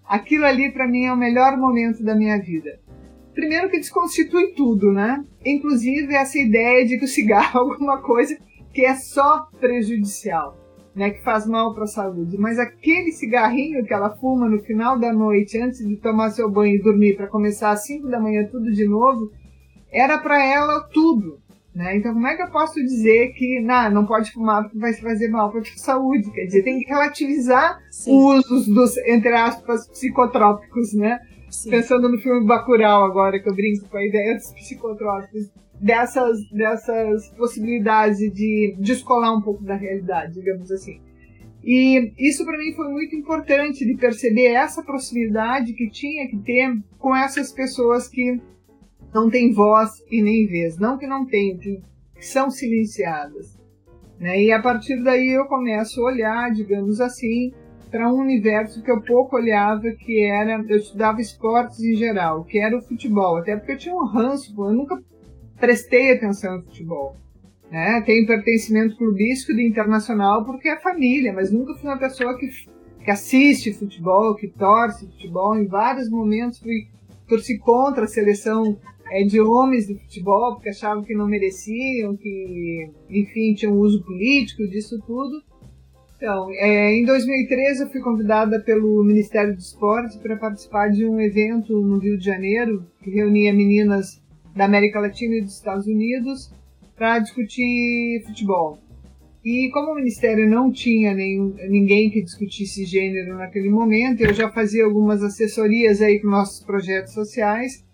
Aquilo ali para mim é o melhor momento da minha vida. Primeiro que desconstitui tudo, né? Inclusive essa ideia de que o cigarro é alguma coisa que é só prejudicial, né? Que faz mal para a saúde. Mas aquele cigarrinho que ela fuma no final da noite, antes de tomar seu banho e dormir, para começar às 5 da manhã tudo de novo, era para ela tudo. Né? Então, como é que eu posso dizer que não, não pode fumar porque vai fazer mal para a saúde? Quer dizer, tem que relativizar os usos dos, entre aspas, psicotrópicos, né? Sim. Pensando no filme Bacurau agora, que eu brinco com a ideia dos psicotrópicos, dessas, dessas possibilidades de descolar um pouco da realidade, digamos assim. E isso para mim foi muito importante de perceber essa proximidade que tinha que ter com essas pessoas que não têm voz e nem vez. Não que não tenham, que são silenciadas. Né? E a partir daí eu começo a olhar, digamos assim, para um universo que eu pouco olhava, que era. Eu estudava esportes em geral, que era o futebol. Até porque eu tinha um ranço, eu nunca prestei atenção no futebol. Né? Tenho pertencimento clubístico de internacional porque é família, mas nunca fui uma pessoa que, que assiste futebol, que torce futebol. Em vários momentos fui torci contra a seleção é, de homens do futebol, porque achavam que não mereciam, que, enfim, tinham um uso político disso tudo. Então, é, em 2013 eu fui convidada pelo Ministério do Esporte para participar de um evento no Rio de Janeiro, que reunia meninas da América Latina e dos Estados Unidos para discutir futebol. E como o Ministério não tinha nenhum, ninguém que discutisse gênero naquele momento, eu já fazia algumas assessorias aí com nossos projetos sociais,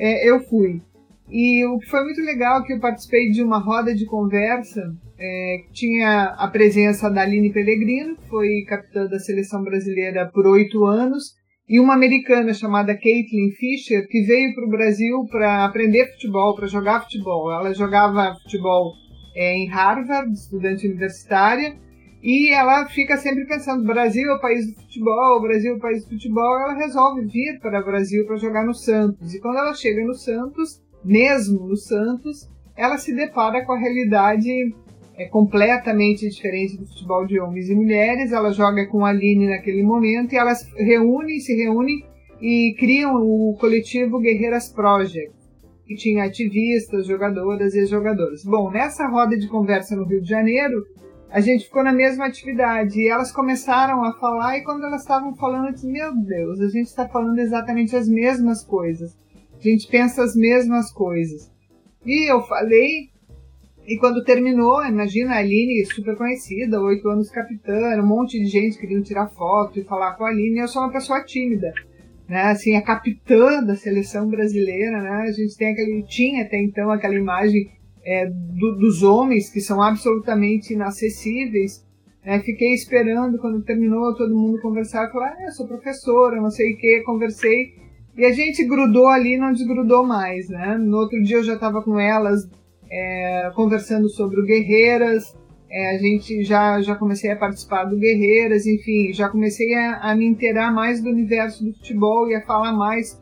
é, eu fui. E o que foi muito legal é que eu participei de uma roda de conversa é, tinha a presença da Aline Pellegrino, que foi capitã da seleção brasileira por oito anos, e uma americana chamada Caitlin Fisher, que veio para o Brasil para aprender futebol, para jogar futebol. Ela jogava futebol é, em Harvard, estudante universitária, e ela fica sempre pensando: Brasil é o país do futebol, Brasil é o país do futebol. Ela resolve vir para o Brasil para jogar no Santos. E quando ela chega no Santos, mesmo no Santos, ela se depara com a realidade é, completamente diferente do futebol de homens e mulheres. Ela joga com a Aline naquele momento e elas reúnem, se reúnem e criam o coletivo Guerreiras Project, que tinha ativistas, jogadoras e jogadores. Bom, nessa roda de conversa no Rio de Janeiro, a gente ficou na mesma atividade e elas começaram a falar e quando elas estavam falando eu disse, meu Deus, a gente está falando exatamente as mesmas coisas. A gente pensa as mesmas coisas. E eu falei, e quando terminou, imagina a Aline, super conhecida, oito anos capitã, um monte de gente queria tirar foto e falar com a Aline, eu sou uma pessoa tímida. Né, assim, a capitã da seleção brasileira, né, a gente tem aquele, tinha até então aquela imagem é, do, dos homens que são absolutamente inacessíveis. É, fiquei esperando quando terminou todo mundo conversar, falar, ah, eu sou professora, não sei o que, conversei e a gente grudou ali, não desgrudou mais, né? No outro dia eu já estava com elas é, conversando sobre o Guerreiras, é, a gente já, já comecei a participar do Guerreiras, enfim, já comecei a, a me inteirar mais do universo do futebol e a falar mais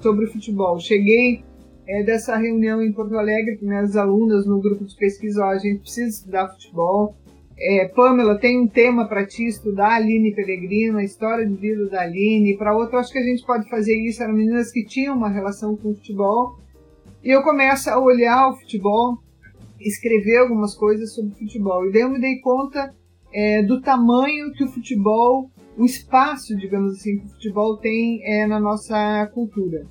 sobre o futebol. Cheguei é, dessa reunião em Porto Alegre com minhas alunas no grupo de pesquisa, ó, a gente precisa estudar futebol. É, Pamela, tem um tema para ti estudar, Aline Peregrino, a história de vida da Aline. Para outra, acho que a gente pode fazer isso. Eram meninas que tinham uma relação com o futebol. E eu começo a olhar o futebol, escrever algumas coisas sobre futebol. E daí eu me dei conta é, do tamanho que o futebol, o espaço, digamos assim, que o futebol tem é, na nossa cultura.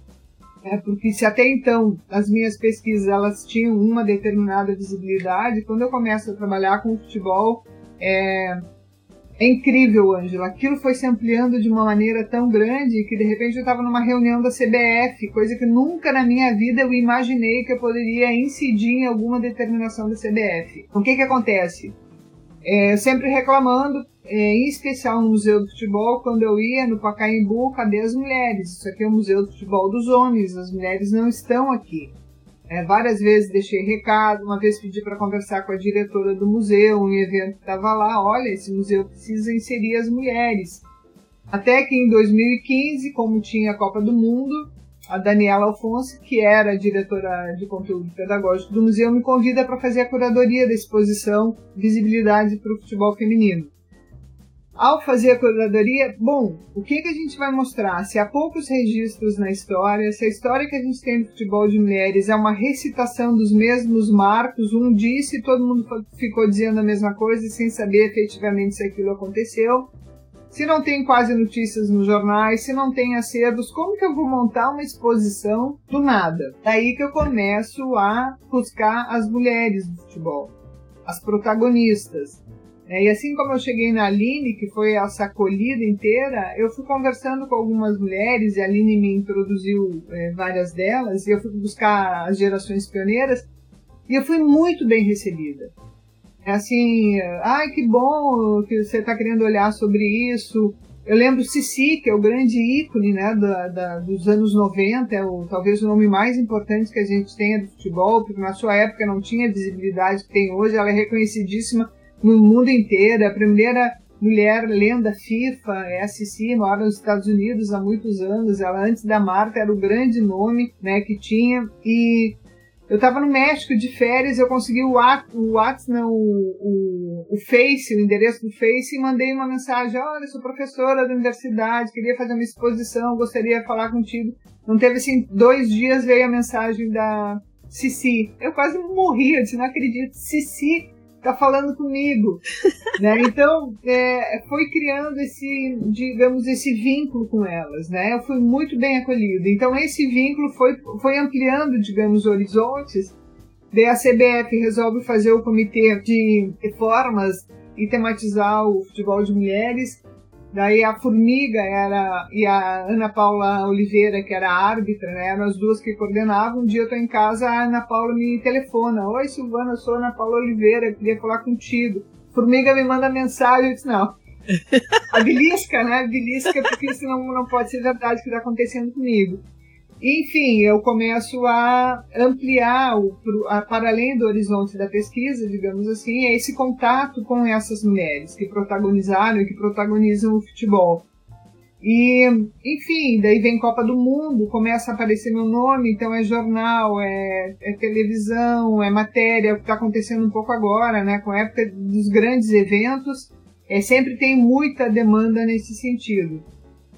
É porque se até então as minhas pesquisas elas tinham uma determinada visibilidade, quando eu começo a trabalhar com futebol, é, é incrível, Ângela. Aquilo foi se ampliando de uma maneira tão grande que de repente eu estava numa reunião da CBF, coisa que nunca na minha vida eu imaginei que eu poderia incidir em alguma determinação da CBF. Então, o que que acontece? É, sempre reclamando, é, em especial no Museu do Futebol, quando eu ia no Pacaembu, cadê as mulheres? Isso aqui é o Museu do Futebol dos Homens, as mulheres não estão aqui. É, várias vezes deixei recado, uma vez pedi para conversar com a diretora do museu, um evento que estava lá, olha, esse museu precisa inserir as mulheres. Até que em 2015, como tinha a Copa do Mundo, a Daniela Alfonso, que era a diretora de conteúdo pedagógico do museu, me convida para fazer a curadoria da exposição Visibilidade para o Futebol Feminino. Ao fazer a curadoria, bom, o que, que a gente vai mostrar? Se há poucos registros na história, se a história que a gente tem do futebol de mulheres é uma recitação dos mesmos marcos, um disse e todo mundo ficou dizendo a mesma coisa sem saber efetivamente se aquilo aconteceu. Se não tem quase notícias nos jornais, se não tem acervos, como que eu vou montar uma exposição do nada? Daí que eu começo a buscar as mulheres do futebol, as protagonistas. É, e assim como eu cheguei na Aline, que foi essa acolhida inteira, eu fui conversando com algumas mulheres e a Aline me introduziu é, várias delas, e eu fui buscar as gerações pioneiras, e eu fui muito bem recebida. É assim, ai que bom que você está querendo olhar sobre isso. Eu lembro Cici, que é o grande ícone né, da, da, dos anos 90, é o, talvez o nome mais importante que a gente tenha do futebol, porque na sua época não tinha a visibilidade que tem hoje, ela é reconhecidíssima no mundo inteiro. É a primeira mulher lenda FIFA Cici, mora nos Estados Unidos há muitos anos. Ela, antes da Marta, era o grande nome né, que tinha. E eu estava no México de férias, eu consegui o WhatsApp, não, o, o, o Face, o endereço do Face, e mandei uma mensagem: Olha, sou professora da universidade, queria fazer uma exposição, gostaria de falar contigo. Não teve assim, dois dias veio a mensagem da Cici. Eu quase morri, eu disse: Não acredito, Cici tá falando comigo, [LAUGHS] né? Então é, foi criando esse, digamos, esse vínculo com elas, né? Eu fui muito bem acolhida. Então esse vínculo foi, foi ampliando, digamos, horizontes. Daí a CBF resolve fazer o comitê de reformas e tematizar o futebol de mulheres. Daí a Formiga era e a Ana Paula Oliveira, que era árbitra, né, eram as duas que coordenavam. Um dia eu estou em casa, a Ana Paula me telefona: Oi, Silvana, eu sou a Ana Paula Oliveira, queria falar contigo. Formiga me manda mensagem, eu disse: Não. [LAUGHS] A belisca, né? A belisca, porque senão não pode ser verdade o que está acontecendo comigo. Enfim, eu começo a ampliar, o, a, para além do horizonte da pesquisa, digamos assim, é esse contato com essas mulheres que protagonizaram e que protagonizam o futebol. E, enfim, daí vem Copa do Mundo, começa a aparecer meu nome, então é jornal, é, é televisão, é matéria, é o que está acontecendo um pouco agora, né, com a época dos grandes eventos, é, sempre tem muita demanda nesse sentido.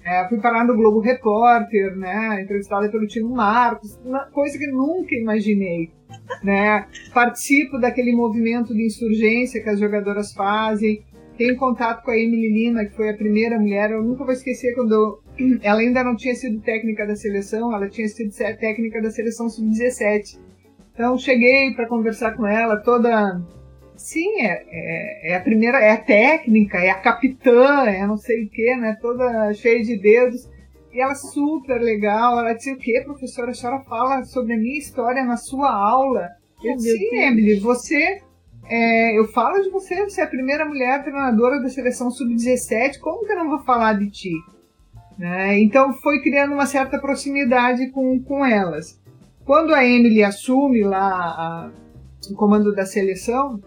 É, fui parar no Globo Repórter, né, entrevistada pelo Tino Marcos, coisa que nunca imaginei. Né? Participo daquele movimento de insurgência que as jogadoras fazem. Tenho contato com a Emily Lima, que foi a primeira mulher. Eu nunca vou esquecer quando [CLEARS THROAT] ela ainda não tinha sido técnica da seleção, ela tinha sido técnica da seleção sub-17. Então cheguei para conversar com ela, toda Sim, é, é, é, a primeira, é a técnica, é a capitã, é não sei o que, né? Toda cheia de dedos. E ela super legal. Ela disse: O que, professora? A senhora fala sobre a minha história na sua aula? Eu disse: Sim, Emily, você. É, eu falo de você, você é a primeira mulher treinadora da seleção sub-17, como que eu não vou falar de ti? Né? Então foi criando uma certa proximidade com, com elas. Quando a Emily assume lá a, o comando da seleção,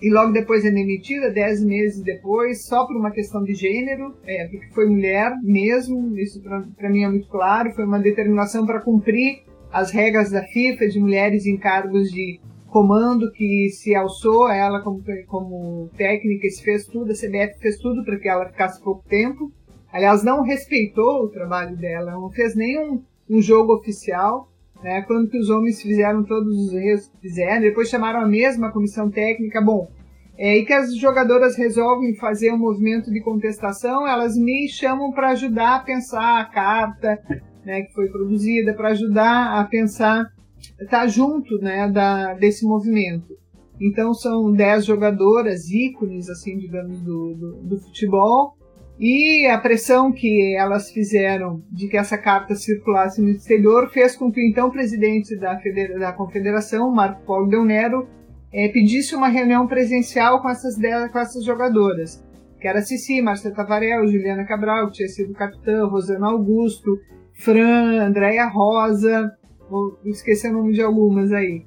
e logo depois é demitida, dez meses depois, só por uma questão de gênero, é, porque foi mulher mesmo, isso para mim é muito claro, foi uma determinação para cumprir as regras da FIFA de mulheres em cargos de comando que se alçou ela como, como técnica se fez tudo, a CBF fez tudo para que ela ficasse pouco tempo. Aliás, não respeitou o trabalho dela, não fez nenhum um jogo oficial. Né? Quando que os homens fizeram todos os erros que fizeram, depois chamaram a mesma comissão técnica, bom, é, e que as jogadoras resolvem fazer um movimento de contestação, elas me chamam para ajudar a pensar a carta, né, que foi produzida para ajudar a pensar, estar tá junto né, da, desse movimento. Então são dez jogadoras, ícones, assim, digamos, do, do, do, futebol, e a pressão que elas fizeram de que essa carta circulasse no exterior fez com que o então presidente da, da Confederação, Marco Paulo Del Nero, é, pedisse uma reunião presencial com essas, com essas jogadoras, que era Cici, Márcia Tavarel, Juliana Cabral, que tinha sido capitã, Rosana Augusto, Fran, Andréia Rosa, vou esquecer o nome de algumas aí.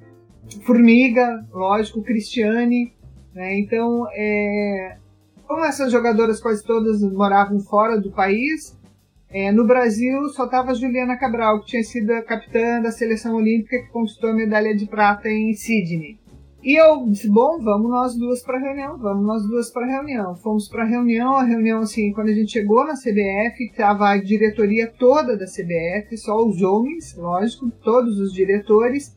Formiga, lógico, Cristiane. Né? Então, é, como essas jogadoras quase todas moravam fora do país, é, no Brasil só estava Juliana Cabral, que tinha sido a capitã da seleção olímpica que conquistou a medalha de prata em Sydney. E eu disse, bom, vamos nós duas para a reunião, vamos nós duas para a reunião. Fomos para a reunião, a reunião, assim, quando a gente chegou na CBF, estava a diretoria toda da CBF, só os homens, lógico, todos os diretores,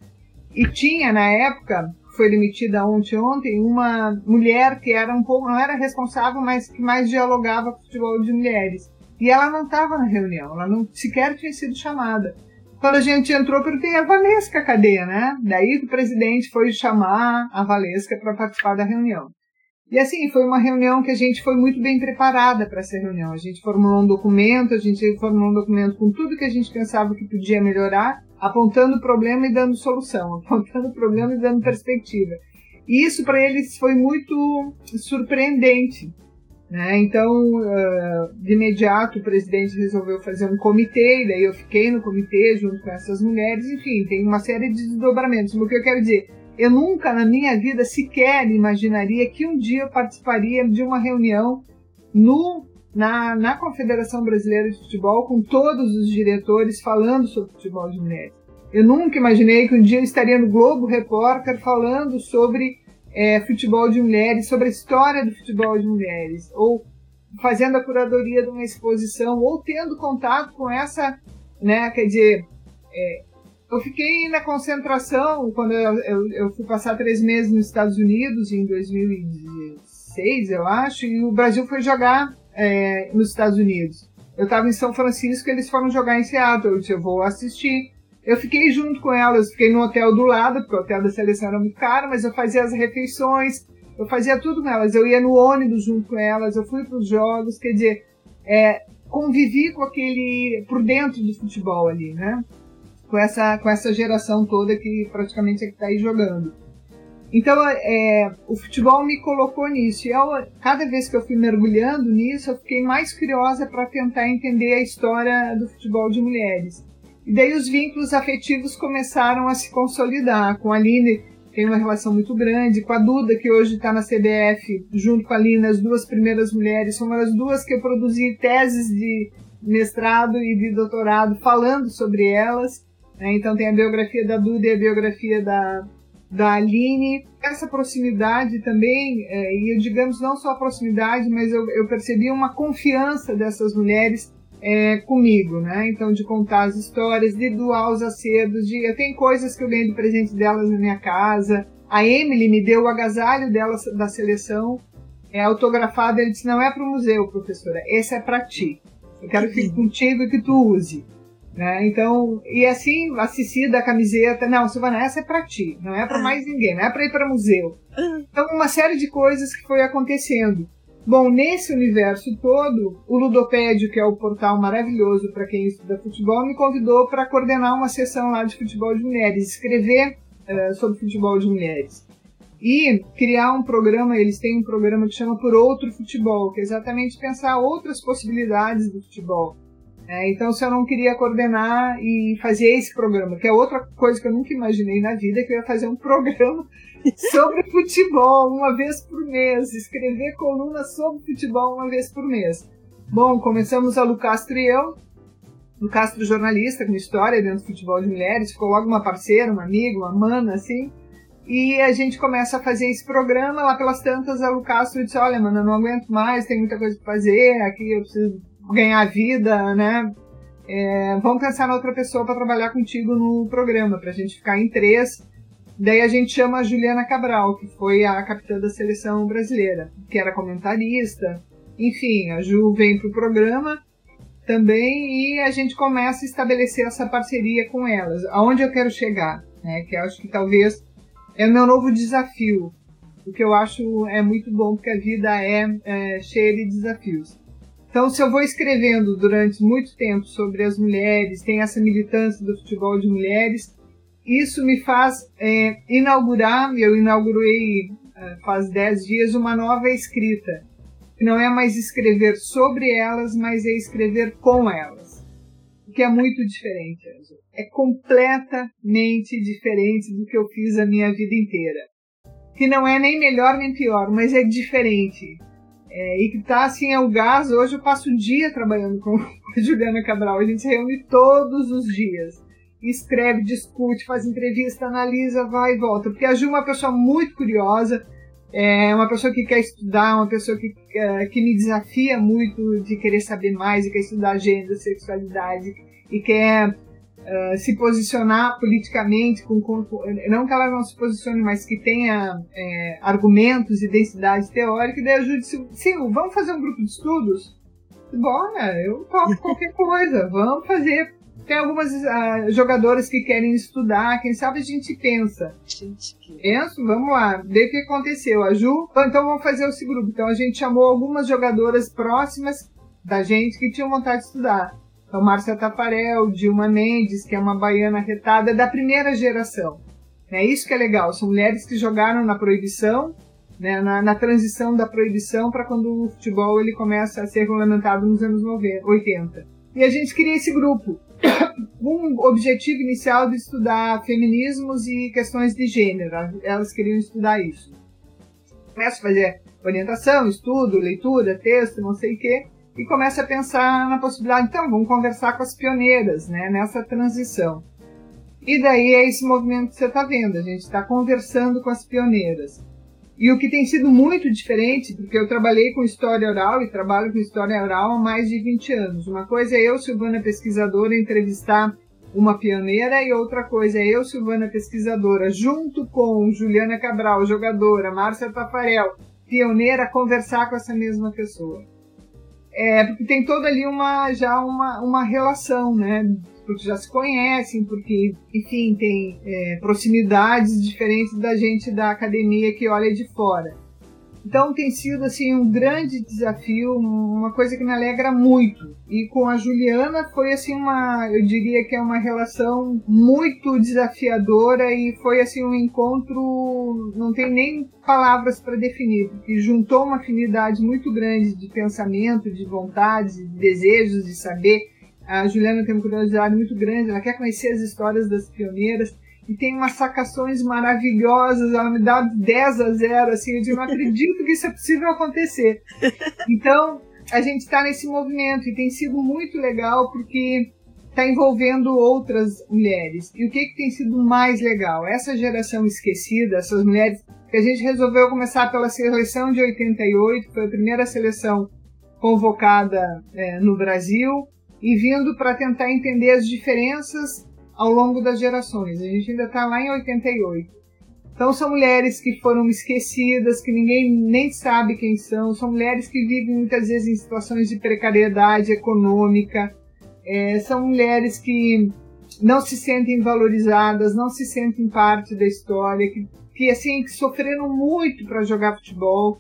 e tinha, na época, foi demitida ontem, ontem, uma mulher que era um pouco, não era responsável, mas que mais dialogava com o futebol de mulheres. E ela não estava na reunião, ela não sequer tinha sido chamada. Quando a gente entrou, perguntei a Valesca cadê, né? Daí o presidente foi chamar a Valesca para participar da reunião. E assim, foi uma reunião que a gente foi muito bem preparada para essa reunião. A gente formulou um documento, a gente formulou um documento com tudo que a gente pensava que podia melhorar, apontando o problema e dando solução, [LAUGHS] apontando o problema e dando perspectiva. E isso para eles foi muito surpreendente. Né? Então, uh, de imediato, o presidente resolveu fazer um comitê, e daí eu fiquei no comitê junto com essas mulheres. Enfim, tem uma série de desdobramentos. O que eu quero dizer, eu nunca na minha vida sequer imaginaria que um dia eu participaria de uma reunião no, na, na Confederação Brasileira de Futebol com todos os diretores falando sobre futebol de mulheres. Eu nunca imaginei que um dia eu estaria no Globo Repórter falando sobre é, futebol de mulheres, sobre a história do futebol de mulheres, ou fazendo a curadoria de uma exposição, ou tendo contato com essa, né, quer dizer, é, eu fiquei na concentração quando eu, eu, eu, fui passar três meses nos Estados Unidos em 2016, eu acho, e o Brasil foi jogar é, nos Estados Unidos. Eu estava em São Francisco, eles foram jogar em Seattle. Eu disse, eu vou assistir. Eu fiquei junto com elas, fiquei no hotel do lado, porque o hotel da seleção era muito caro, mas eu fazia as refeições, eu fazia tudo com elas. Eu ia no ônibus junto com elas, eu fui para os jogos, quer dizer, é, convivi com aquele, por dentro do futebol ali, né? Com essa, com essa geração toda que praticamente é que está aí jogando. Então, é, o futebol me colocou nisso. E eu, cada vez que eu fui mergulhando nisso, eu fiquei mais curiosa para tentar entender a história do futebol de mulheres. E daí os vínculos afetivos começaram a se consolidar. Com a Aline tem uma relação muito grande, com a Duda, que hoje está na CBF, junto com a Aline, as duas primeiras mulheres, foram as duas que eu produzi teses de mestrado e de doutorado falando sobre elas. Né? Então tem a biografia da Duda e a biografia da, da Aline. Essa proximidade também, é, e eu, digamos não só a proximidade, mas eu, eu percebi uma confiança dessas mulheres é, comigo, né? Então, de contar as histórias, de doar os acervos, de eu tenho coisas que eu ganhei de presente delas na minha casa. A Emily me deu o agasalho dela da seleção, é autografado. Ele disse: não é para o museu, professora, esse é para ti. Eu quero que fique contigo e que tu use. Né? Então, e assim, a Cici da camiseta, não, Silvana, essa é para ti, não é para ah. mais ninguém, não é para ir para museu. Ah. Então, uma série de coisas que foi acontecendo. Bom, nesse universo todo, o Ludopédio, que é o portal maravilhoso para quem estuda futebol, me convidou para coordenar uma sessão lá de futebol de mulheres, escrever uh, sobre futebol de mulheres. E criar um programa, eles têm um programa que chama Por Outro Futebol, que é exatamente pensar outras possibilidades do futebol. É, então, se eu não queria coordenar e fazer esse programa, que é outra coisa que eu nunca imaginei na vida, que eu ia fazer um [LAUGHS] programa sobre futebol uma vez por mês, escrever colunas sobre futebol uma vez por mês. Bom, começamos a Lu Castro e eu. Lu Castro, jornalista com história dentro do futebol de mulheres, ficou logo uma parceira, uma amiga, uma mana, assim. E a gente começa a fazer esse programa. Lá pelas tantas, a Lu Castro disse: Olha, mano, eu não aguento mais, tem muita coisa para fazer, aqui eu preciso ganhar vida, né? É, vamos pensar na outra pessoa para trabalhar contigo no programa, para a gente ficar em três Daí a gente chama a Juliana Cabral, que foi a capitã da seleção brasileira, que era comentarista. Enfim, a Ju vem pro programa. também e a gente começa a estabelecer essa parceria com elas. Aonde eu quero chegar, né? Que eu acho que talvez é o meu novo desafio, o que eu acho é muito bom porque a vida é, é cheia de desafios. Então, se eu vou escrevendo durante muito tempo sobre as mulheres, tem essa militância do futebol de mulheres, isso me faz é, inaugurar, eu inaugurei é, faz 10 dias, uma nova escrita. Que não é mais escrever sobre elas, mas é escrever com elas. O que é muito diferente, É completamente diferente do que eu fiz a minha vida inteira. Que não é nem melhor nem pior, mas é diferente. É, e que tá assim, é o gás. Hoje eu passo o dia trabalhando com [LAUGHS] a Juliana Cabral. A gente se reúne todos os dias. Escreve, discute, faz entrevista, analisa, vai e volta. Porque a Ju é uma pessoa muito curiosa, é uma pessoa que quer estudar, uma pessoa que, é, que me desafia muito de querer saber mais e quer estudar gênero, sexualidade e quer uh, se posicionar politicamente, com, com, não que ela não se posicione, mas que tenha é, argumentos e densidade teórica, e daí ajude sim, vamos fazer um grupo de estudos? Bora, eu topo [LAUGHS] qualquer coisa, vamos fazer. Tem algumas uh, jogadoras que querem estudar, quem sabe a gente pensa. Gente, que... Penso, vamos lá, ver o que aconteceu. A Ju, então vamos fazer esse grupo. Então a gente chamou algumas jogadoras próximas da gente que tinham vontade de estudar. Então, Márcia Tafarel, Dilma Mendes, que é uma baiana retada da primeira geração. É isso que é legal, são mulheres que jogaram na proibição, né, na, na transição da proibição para quando o futebol ele começa a ser regulamentado nos anos 90, 80. E a gente cria esse grupo com [COUGHS] um objetivo inicial de estudar feminismos e questões de gênero. Elas queriam estudar isso. Começa a fazer orientação, estudo, leitura, texto, não sei o quê e começa a pensar na possibilidade, então, vamos conversar com as pioneiras, né, nessa transição. E daí é esse movimento que você está vendo, a gente está conversando com as pioneiras. E o que tem sido muito diferente, porque eu trabalhei com história oral e trabalho com história oral há mais de 20 anos. Uma coisa é eu, Silvana pesquisadora, entrevistar uma pioneira e outra coisa é eu, Silvana pesquisadora, junto com Juliana Cabral, jogadora, Márcia Tafarel, pioneira, conversar com essa mesma pessoa. É, porque tem toda ali uma, já uma, uma relação, né? Porque já se conhecem, porque, enfim, tem é, proximidades diferentes da gente da academia que olha de fora. Então tem sido assim um grande desafio, uma coisa que me alegra muito. E com a Juliana foi assim uma, eu diria que é uma relação muito desafiadora e foi assim um encontro, não tem nem palavras para definir, porque juntou uma afinidade muito grande de pensamento, de vontade, de desejos de saber. A Juliana tem uma curiosidade muito grande, ela quer conhecer as histórias das pioneiras e tem umas sacações maravilhosas, ela me dá 10 a 0, assim, eu digo, não acredito que isso é possível acontecer. [LAUGHS] Então, a gente está nesse movimento e tem sido muito legal porque está envolvendo outras mulheres. E o que, que tem sido mais legal? Essa geração esquecida, essas mulheres, que a gente resolveu começar pela seleção de 88, foi a primeira seleção convocada é, no Brasil, e vindo para tentar entender as diferenças ao longo das gerações. A gente ainda está lá em 88. Então são mulheres que foram esquecidas, que ninguém nem sabe quem são, são mulheres que vivem muitas vezes em situações de precariedade econômica, é, são mulheres que não se sentem valorizadas, não se sentem parte da história, que, que assim que sofreram muito para jogar futebol.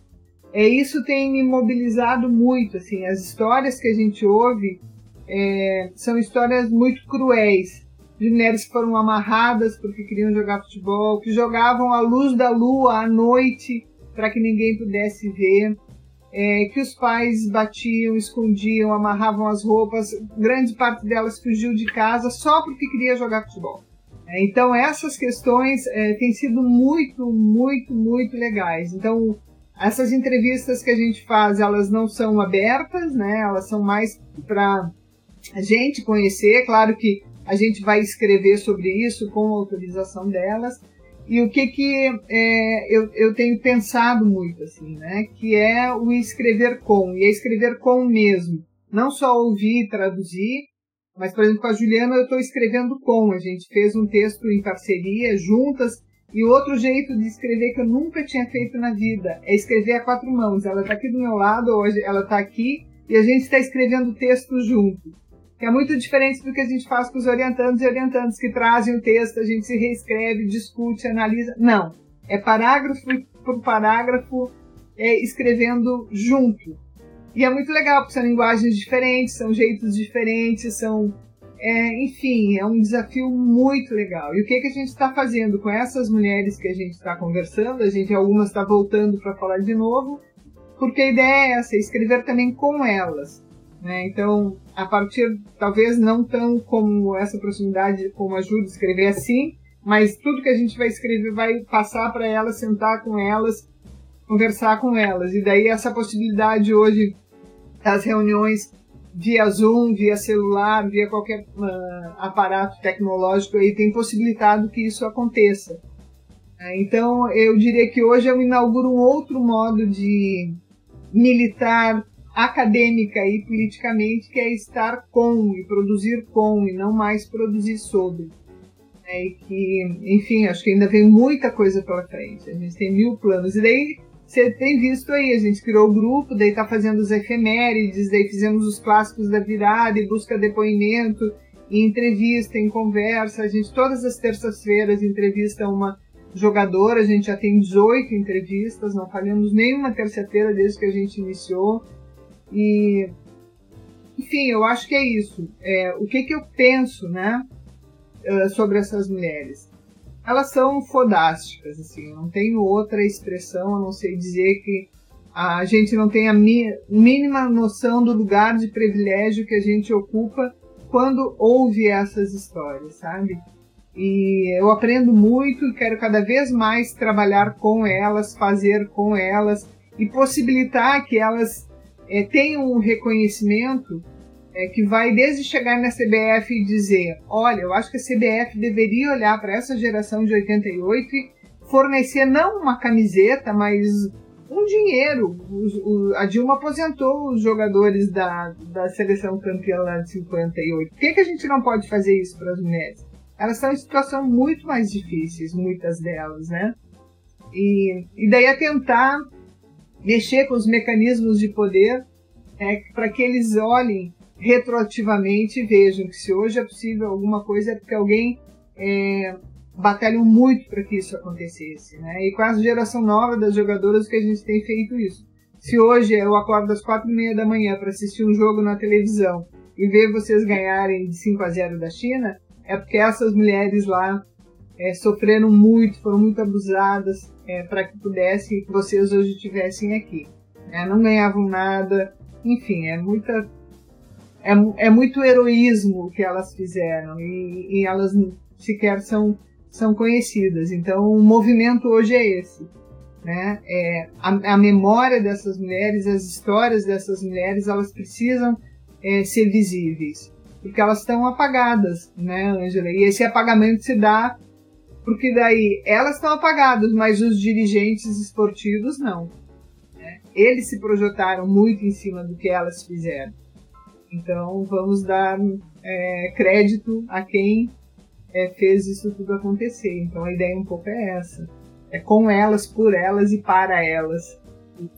É, isso tem me mobilizado muito, assim, as histórias que a gente ouve é, são histórias muito cruéis, de mulheres que foram amarradas porque queriam jogar futebol, que jogavam à luz da lua à noite para que ninguém pudesse ver, é, que os pais batiam, escondiam, amarravam as roupas, grande parte delas fugiu de casa só porque queria jogar futebol. É, então essas questões é, têm sido muito, muito, muito legais. Então essas entrevistas que a gente faz, elas não são abertas, né? Elas são mais para a gente conhecer. Claro que a gente vai escrever sobre isso com autorização delas. E o que que é, eu, eu tenho pensado muito, assim, né? Que é o escrever com, e é escrever com mesmo. Não só ouvir e traduzir, mas, por exemplo, com a Juliana eu estou escrevendo com. A gente fez um texto em parceria, juntas, e outro jeito de escrever que eu nunca tinha feito na vida é escrever a quatro mãos. Ela está aqui do meu lado hoje, ela está aqui e a gente está escrevendo o texto junto. Que é muito diferente do que a gente faz com os orientandos e orientantes que trazem o texto, a gente se reescreve, discute, analisa. Não. É parágrafo por parágrafo, é, escrevendo junto. E é muito legal, porque são linguagens diferentes, são jeitos diferentes, são. É, enfim, é um desafio muito legal. E o que, que a gente está fazendo com essas mulheres que a gente está conversando? A gente, algumas está voltando para falar de novo, porque a ideia é essa, é escrever também com elas. Né? Então, a partir, talvez não tão como essa proximidade, como ajuda a escrever assim, mas tudo que a gente vai escrever vai passar para elas, sentar com elas, conversar com elas. E daí essa possibilidade hoje das reuniões via Zoom, via celular, via qualquer uh, aparato tecnológico aí tem possibilitado que isso aconteça. É, então eu diria que hoje eu inauguro um outro modo de militar acadêmica e politicamente que é estar com e produzir com e não mais produzir sobre. É, e que, enfim, acho que ainda vem muita coisa pela frente. A gente tem mil planos. E daí você tem visto aí, a gente criou o grupo, daí tá fazendo os efemérides, daí fizemos os clássicos da virada e busca depoimento, e entrevista, em conversa. A gente todas as terças-feiras entrevista uma jogadora, a gente já tem 18 entrevistas, não falhamos nenhuma terça-feira desde que a gente iniciou. E enfim, eu acho que é isso. É, o que, que eu penso, né, eh, sobre essas mulheres? elas são fodásticas, assim, não tenho outra expressão a não ser dizer que a gente não tem a mínima noção do lugar de privilégio que a gente ocupa quando ouve essas histórias, sabe? E eu aprendo muito e quero cada vez mais trabalhar com elas, fazer com elas e possibilitar que elas é, tenham um reconhecimento é, que vai desde chegar na CBF e dizer: olha, eu acho que a CBF deveria olhar para essa geração de 88 e fornecer não uma camiseta, mas um dinheiro. O, o, a Dilma aposentou os jogadores da, da seleção campeã lá de 58. Por que, que a gente não pode fazer isso para as mulheres? Elas estão em situação muito mais difíceis, muitas delas, né? E, e daí é tentar mexer com os mecanismos de poder é, para que eles olhem retroativamente vejam que se hoje é possível alguma coisa é porque alguém é, batalhou muito para que isso acontecesse. Né? E com a geração nova das jogadoras que a gente tem feito isso. Se hoje eu acordo às quatro e meia da manhã para assistir um jogo na televisão e ver vocês ganharem de 5 a 0 da China, é porque essas mulheres lá é, sofreram muito, foram muito abusadas é, para que pudessem que vocês hoje estivessem aqui. É, não ganhavam nada, enfim, é muita é, é muito heroísmo que elas fizeram e, e elas sequer são, são conhecidas. Então o movimento hoje é esse. Né? É, a, a, memória dessas mulheres, as histórias dessas mulheres, elas precisam é, ser visíveis, porque elas estão apagadas, né, Angela? E esse apagamento se dá porque daí elas estão apagadas, mas os dirigentes esportivos não. Né? Eles se projetaram muito em cima do que elas fizeram. Então vamos dar é, crédito a quem é, fez isso tudo acontecer. Então a ideia um pouco é essa. É com elas, por elas e para elas.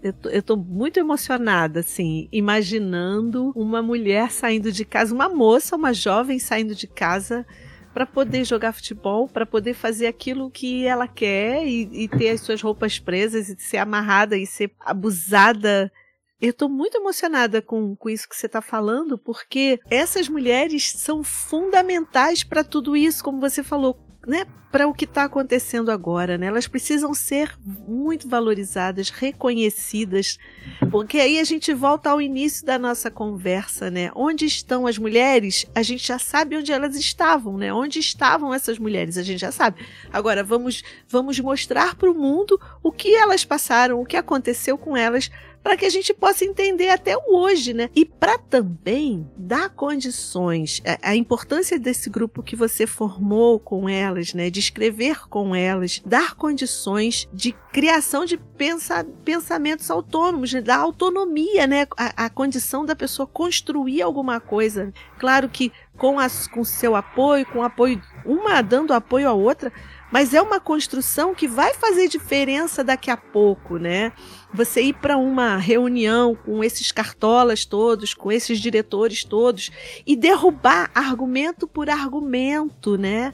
Eu tô, eu tô, muito emocionada, assim, imaginando uma mulher saindo de casa, uma moça, uma jovem saindo de casa para poder jogar futebol, para poder fazer aquilo que ela quer e, e, ter as suas roupas presas e ser amarrada e ser abusada. Eu estou muito emocionada com, com isso que você está falando, porque essas mulheres são fundamentais para tudo isso, como você falou, né? Para o que está acontecendo agora, né? Elas precisam ser muito valorizadas, reconhecidas, porque aí a gente volta ao início da nossa conversa, né? Onde estão as mulheres? A gente já sabe onde elas estavam, né? Onde estavam essas mulheres? A gente já sabe. Agora vamos vamos mostrar para o mundo o que elas passaram, o que aconteceu com elas para que a gente possa entender até hoje, né? E para também dar condições, a, a, importância desse grupo que você formou com elas, né? De escrever com elas, dar condições de criação de pensa, pensamentos autônomos, né? da autonomia, né? A, a condição da pessoa construir alguma coisa. Claro que com, as, com seu apoio, com apoio, uma dando apoio à outra, mas é uma construção que vai fazer diferença daqui a pouco, né? Você ir para uma reunião com esses cartolas todos, com esses diretores todos e derrubar argumento por argumento, né?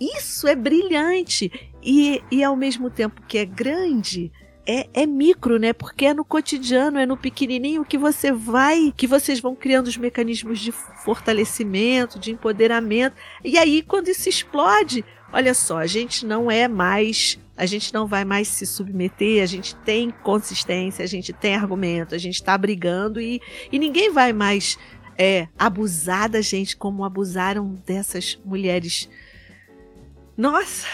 Isso é brilhante e, e ao mesmo tempo que é grande, é, é, micro, né? Porque é no cotidiano, é no pequenininho que você vai, que vocês vão criando os mecanismos de fortalecimento, de empoderamento. E aí, quando isso explode, olha só, a gente não é mais, a gente não vai mais se submeter, a gente tem consistência, a gente tem argumento, a gente está brigando e, e ninguém vai mais é, abusar da gente como abusaram dessas mulheres. Nossa,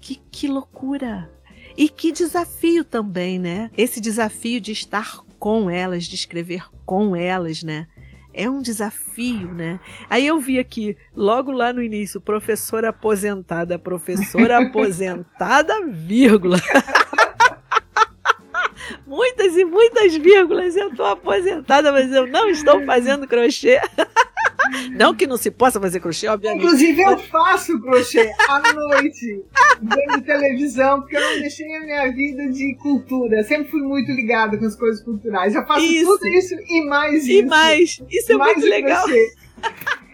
que, que loucura! E que desafio também, né? Esse desafio de estar com elas, de escrever com elas, né? É um desafio, né? Aí eu vi aqui, logo lá no início, professora aposentada, professora [LAUGHS] aposentada, vírgula. [LAUGHS] muitas e muitas vírgulas. Eu estou aposentada, mas eu não estou fazendo crochê. [LAUGHS] [LAUGHS] Não que não se possa fazer crochê, obviamente. Inclusive, eu faço crochê à noite, vendo televisão, porque eu não deixei a minha vida de cultura. Sempre fui muito ligada com as coisas culturais. Eu faço isso. tudo isso e mais e isso. E mais. Isso é mais muito legal. [LAUGHS]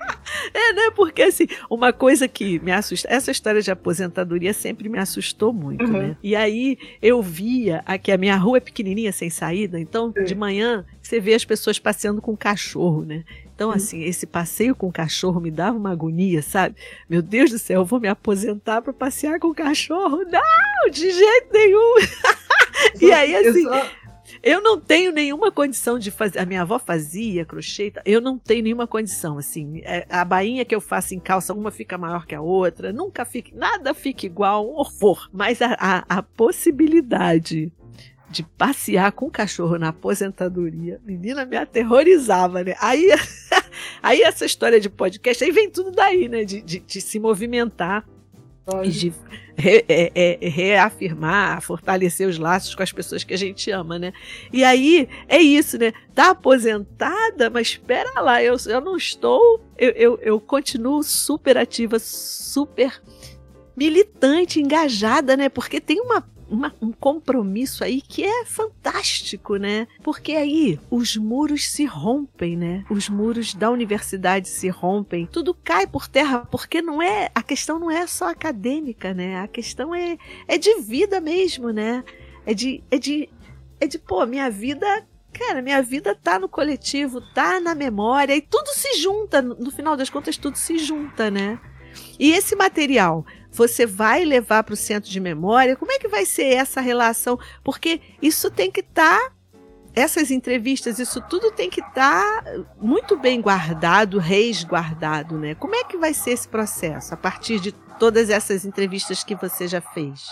É, né? Porque assim, uma coisa que me assusta, essa história de aposentadoria sempre me assustou muito, uhum. né? E aí eu via aqui a minha rua é pequenininha sem saída, então de manhã você vê as pessoas passeando com cachorro, né? Então, assim, esse passeio com o cachorro me dava uma agonia, sabe? Meu Deus do céu, eu vou me aposentar para passear com o cachorro? Não, de jeito nenhum. [LAUGHS] e aí, assim, eu não tenho nenhuma condição de fazer. A minha avó fazia crochê, eu não tenho nenhuma condição, assim. É, a bainha que eu faço em calça, uma fica maior que a outra, nunca fica, nada fica igual, um horror. Mas a, a, a possibilidade de passear com o cachorro na aposentadoria, menina, me aterrorizava, né? Aí, [LAUGHS] aí essa história de podcast, aí vem tudo daí, né? De, de, de se movimentar e de re, é, é, reafirmar, fortalecer os laços com as pessoas que a gente ama, né? E aí é isso, né? Tá aposentada, mas espera lá, eu, eu não estou, eu, eu, eu continuo super ativa, super militante, engajada, né? Porque tem uma uma, um compromisso aí que é fantástico, né? Porque aí os muros se rompem, né? Os muros da universidade se rompem, tudo cai por terra, porque não é a questão não é só acadêmica, né? A questão é, é de vida mesmo, né? É de, é de, é de pô, minha vida cara, minha vida tá no coletivo, tá na memória e tudo se junta, no final das contas tudo se junta, né? E esse material você vai levar para o centro de memória? Como é que vai ser essa relação? Porque isso tem que estar. Tá, essas entrevistas, isso tudo tem que estar tá muito bem guardado, resguardado, né? Como é que vai ser esse processo a partir de todas essas entrevistas que você já fez?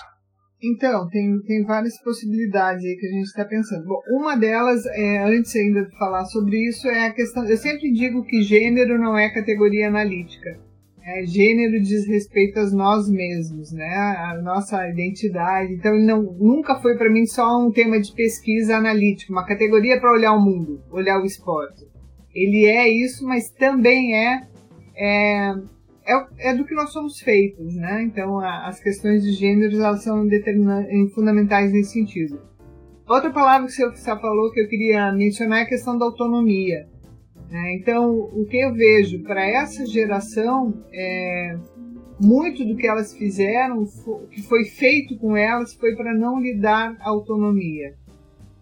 Então, tem, tem várias possibilidades aí que a gente está pensando. Bom, uma delas, é, antes ainda de falar sobre isso, é a questão. Eu sempre digo que gênero não é categoria analítica. É, gênero diz respeito a nós mesmos, né? A nossa identidade. Então, não, nunca foi para mim só um tema de pesquisa analítica, uma categoria para olhar o mundo, olhar o esporte. Ele é isso, mas também é, é, é, é do que nós somos feitos, né? Então, a, as questões de gênero elas são fundamentais nesse sentido. Outra palavra que você falou que eu queria mencionar é a questão da autonomia. Né? Então, o que eu vejo para essa geração, é, muito do que elas fizeram, que foi feito com elas, foi para não lhe dar autonomia.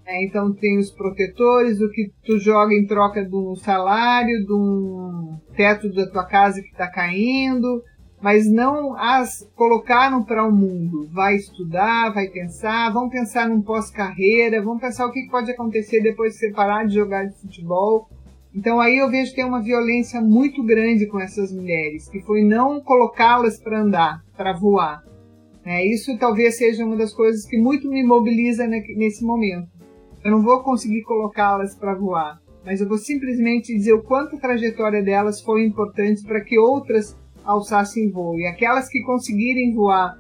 É, então, tem os protetores, o que tu joga em troca de um salário, de um teto da tua casa que está caindo, mas não as colocaram para o mundo. Vai estudar, vai pensar, vão pensar num pós-carreira, vão pensar o que pode acontecer depois de você parar de jogar de futebol então aí eu vejo que tem uma violência muito grande com essas mulheres, que foi não colocá-las para andar, para voar. É, isso talvez seja uma das coisas que muito me mobiliza nesse momento. Eu não vou conseguir colocá-las para voar, mas eu vou simplesmente dizer o quanto a trajetória delas foi importante para que outras alçassem voo. E aquelas que conseguirem voar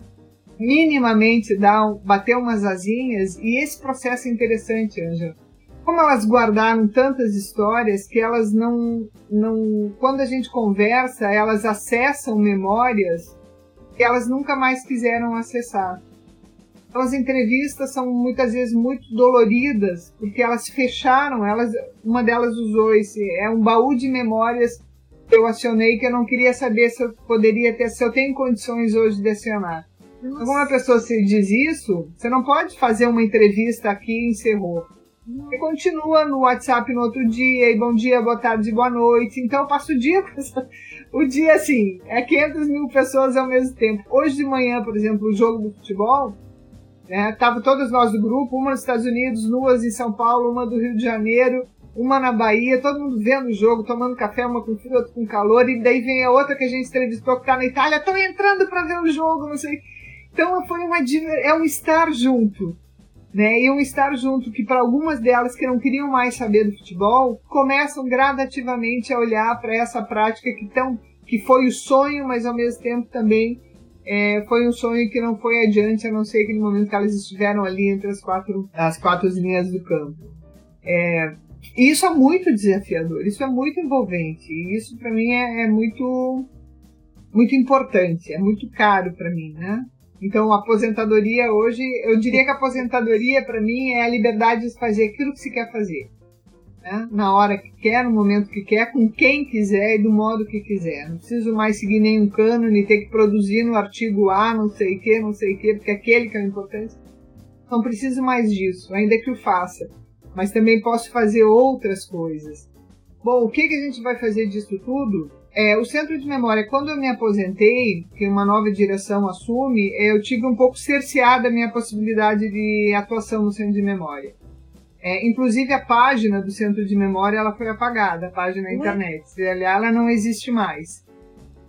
minimamente, dar, bater umas asinhas, e esse processo é interessante, Ângela como elas guardaram tantas histórias que elas não, não. Quando a gente conversa, elas acessam memórias e elas nunca mais quiseram acessar. Então, as entrevistas são muitas vezes muito doloridas, porque elas fecharam, elas, uma delas usou esse, é um baú de memórias que eu acionei que eu não queria saber se eu poderia ter, se eu tenho condições hoje de acionar. Então, quando uma pessoa se diz isso, você não pode fazer uma entrevista aqui e encerrou. E continua no WhatsApp no outro dia, e bom dia, boa tarde, boa noite. Então eu passo o dia, o dia assim, é 500 mil pessoas ao mesmo tempo. Hoje de manhã, por exemplo, o jogo do futebol, né, tava todas nós do grupo, uma nos Estados Unidos, duas em São Paulo, uma do Rio de Janeiro, uma na Bahia, todo mundo vendo o jogo, tomando café, uma com frio, outra com calor, e daí vem a outra que a gente entrevistou que tá na Itália, estão entrando para ver o jogo, não sei. Então foi uma é um estar junto né? E um estar junto que para algumas delas que não queriam mais saber do futebol, começam gradativamente a olhar para essa prática que tão que foi o sonho, mas ao mesmo tempo também é, foi um sonho que não foi adiante, a não ser aquele momento que elas estiveram ali entre as quatro, as quatro linhas do campo. É, isso é muito desafiador, isso é muito envolvente, e isso para mim é, é, muito, muito importante, é muito caro para mim, né? Então, aposentadoria hoje, eu diria que aposentadoria para mim é a liberdade de fazer aquilo que se quer fazer. Né? Na hora que quer, no momento que quer, com quem quiser e do modo que quiser. Não preciso mais seguir nenhum cânone, ter que produzir no artigo A, não sei o que, não sei o que, porque aquele que é o importante. Não preciso mais disso, ainda que o faça. Mas também posso fazer outras coisas. Bom, o que, que a gente vai fazer disso tudo? É, o centro de memória, quando eu me aposentei, que uma nova direção assume, eu tive um pouco cerceada a minha possibilidade de atuação no centro de memória. É, inclusive a página do centro de memória ela foi apagada, a página na internet. Ela não existe mais.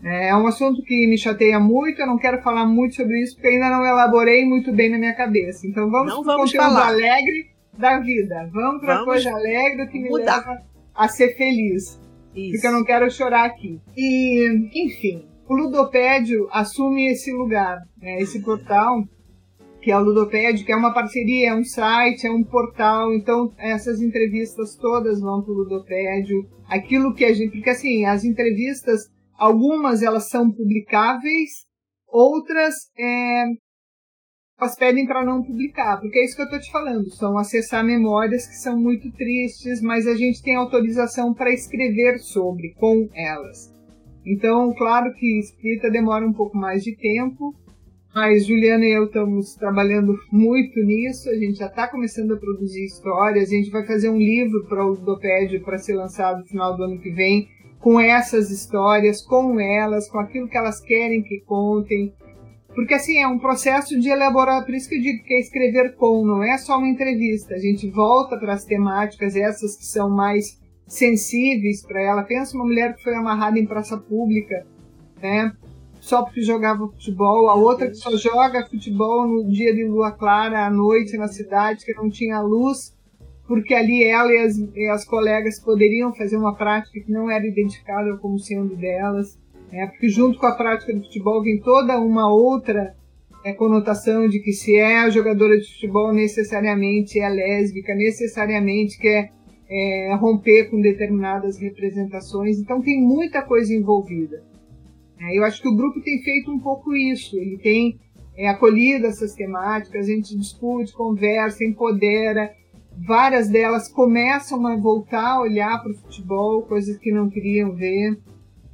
É, é um assunto que me chateia muito, eu não quero falar muito sobre isso, porque ainda não elaborei muito bem na minha cabeça. Então vamos para o conteúdo falar. alegre da vida. Vamos para coisa alegre que me mudar. leva a ser feliz. Isso. Eu não quero chorar aqui. E, enfim, o Ludopédio assume esse lugar, né, esse portal, que é o Ludopédio, que é uma parceria, é um site, é um portal. Então, essas entrevistas todas vão para o Ludopédio. Aquilo que a gente. Porque, assim, as entrevistas, algumas elas são publicáveis, outras é, elas pedem para não publicar, porque é isso que eu estou te falando, são acessar memórias que são muito tristes, mas a gente tem autorização para escrever sobre, com elas. Então, claro que escrita demora um pouco mais de tempo, mas Juliana e eu estamos trabalhando muito nisso, a gente já está começando a produzir histórias, a gente vai fazer um livro para o Ludopédio para ser lançado no final do ano que vem, com essas histórias, com elas, com aquilo que elas querem que contem, porque assim, é um processo de elaborar, por isso que eu digo que é escrever com, não é só uma entrevista. A gente volta para as temáticas, essas que são mais sensíveis para ela. Pensa uma mulher que foi amarrada em praça pública, né? Só porque jogava futebol, a outra que só joga futebol no dia de lua clara, à noite na cidade, que não tinha luz, porque ali ela e as, e as colegas poderiam fazer uma prática que não era identificada como sendo delas. É, porque junto com a prática do futebol vem toda uma outra é, conotação de que se é jogadora de futebol necessariamente é lésbica, necessariamente quer é, romper com determinadas representações. Então tem muita coisa envolvida. É, eu acho que o grupo tem feito um pouco isso. Ele tem é, acolhido essas temáticas, a gente discute, conversa, empodera. Várias delas começam a voltar a olhar para o futebol, coisas que não queriam ver.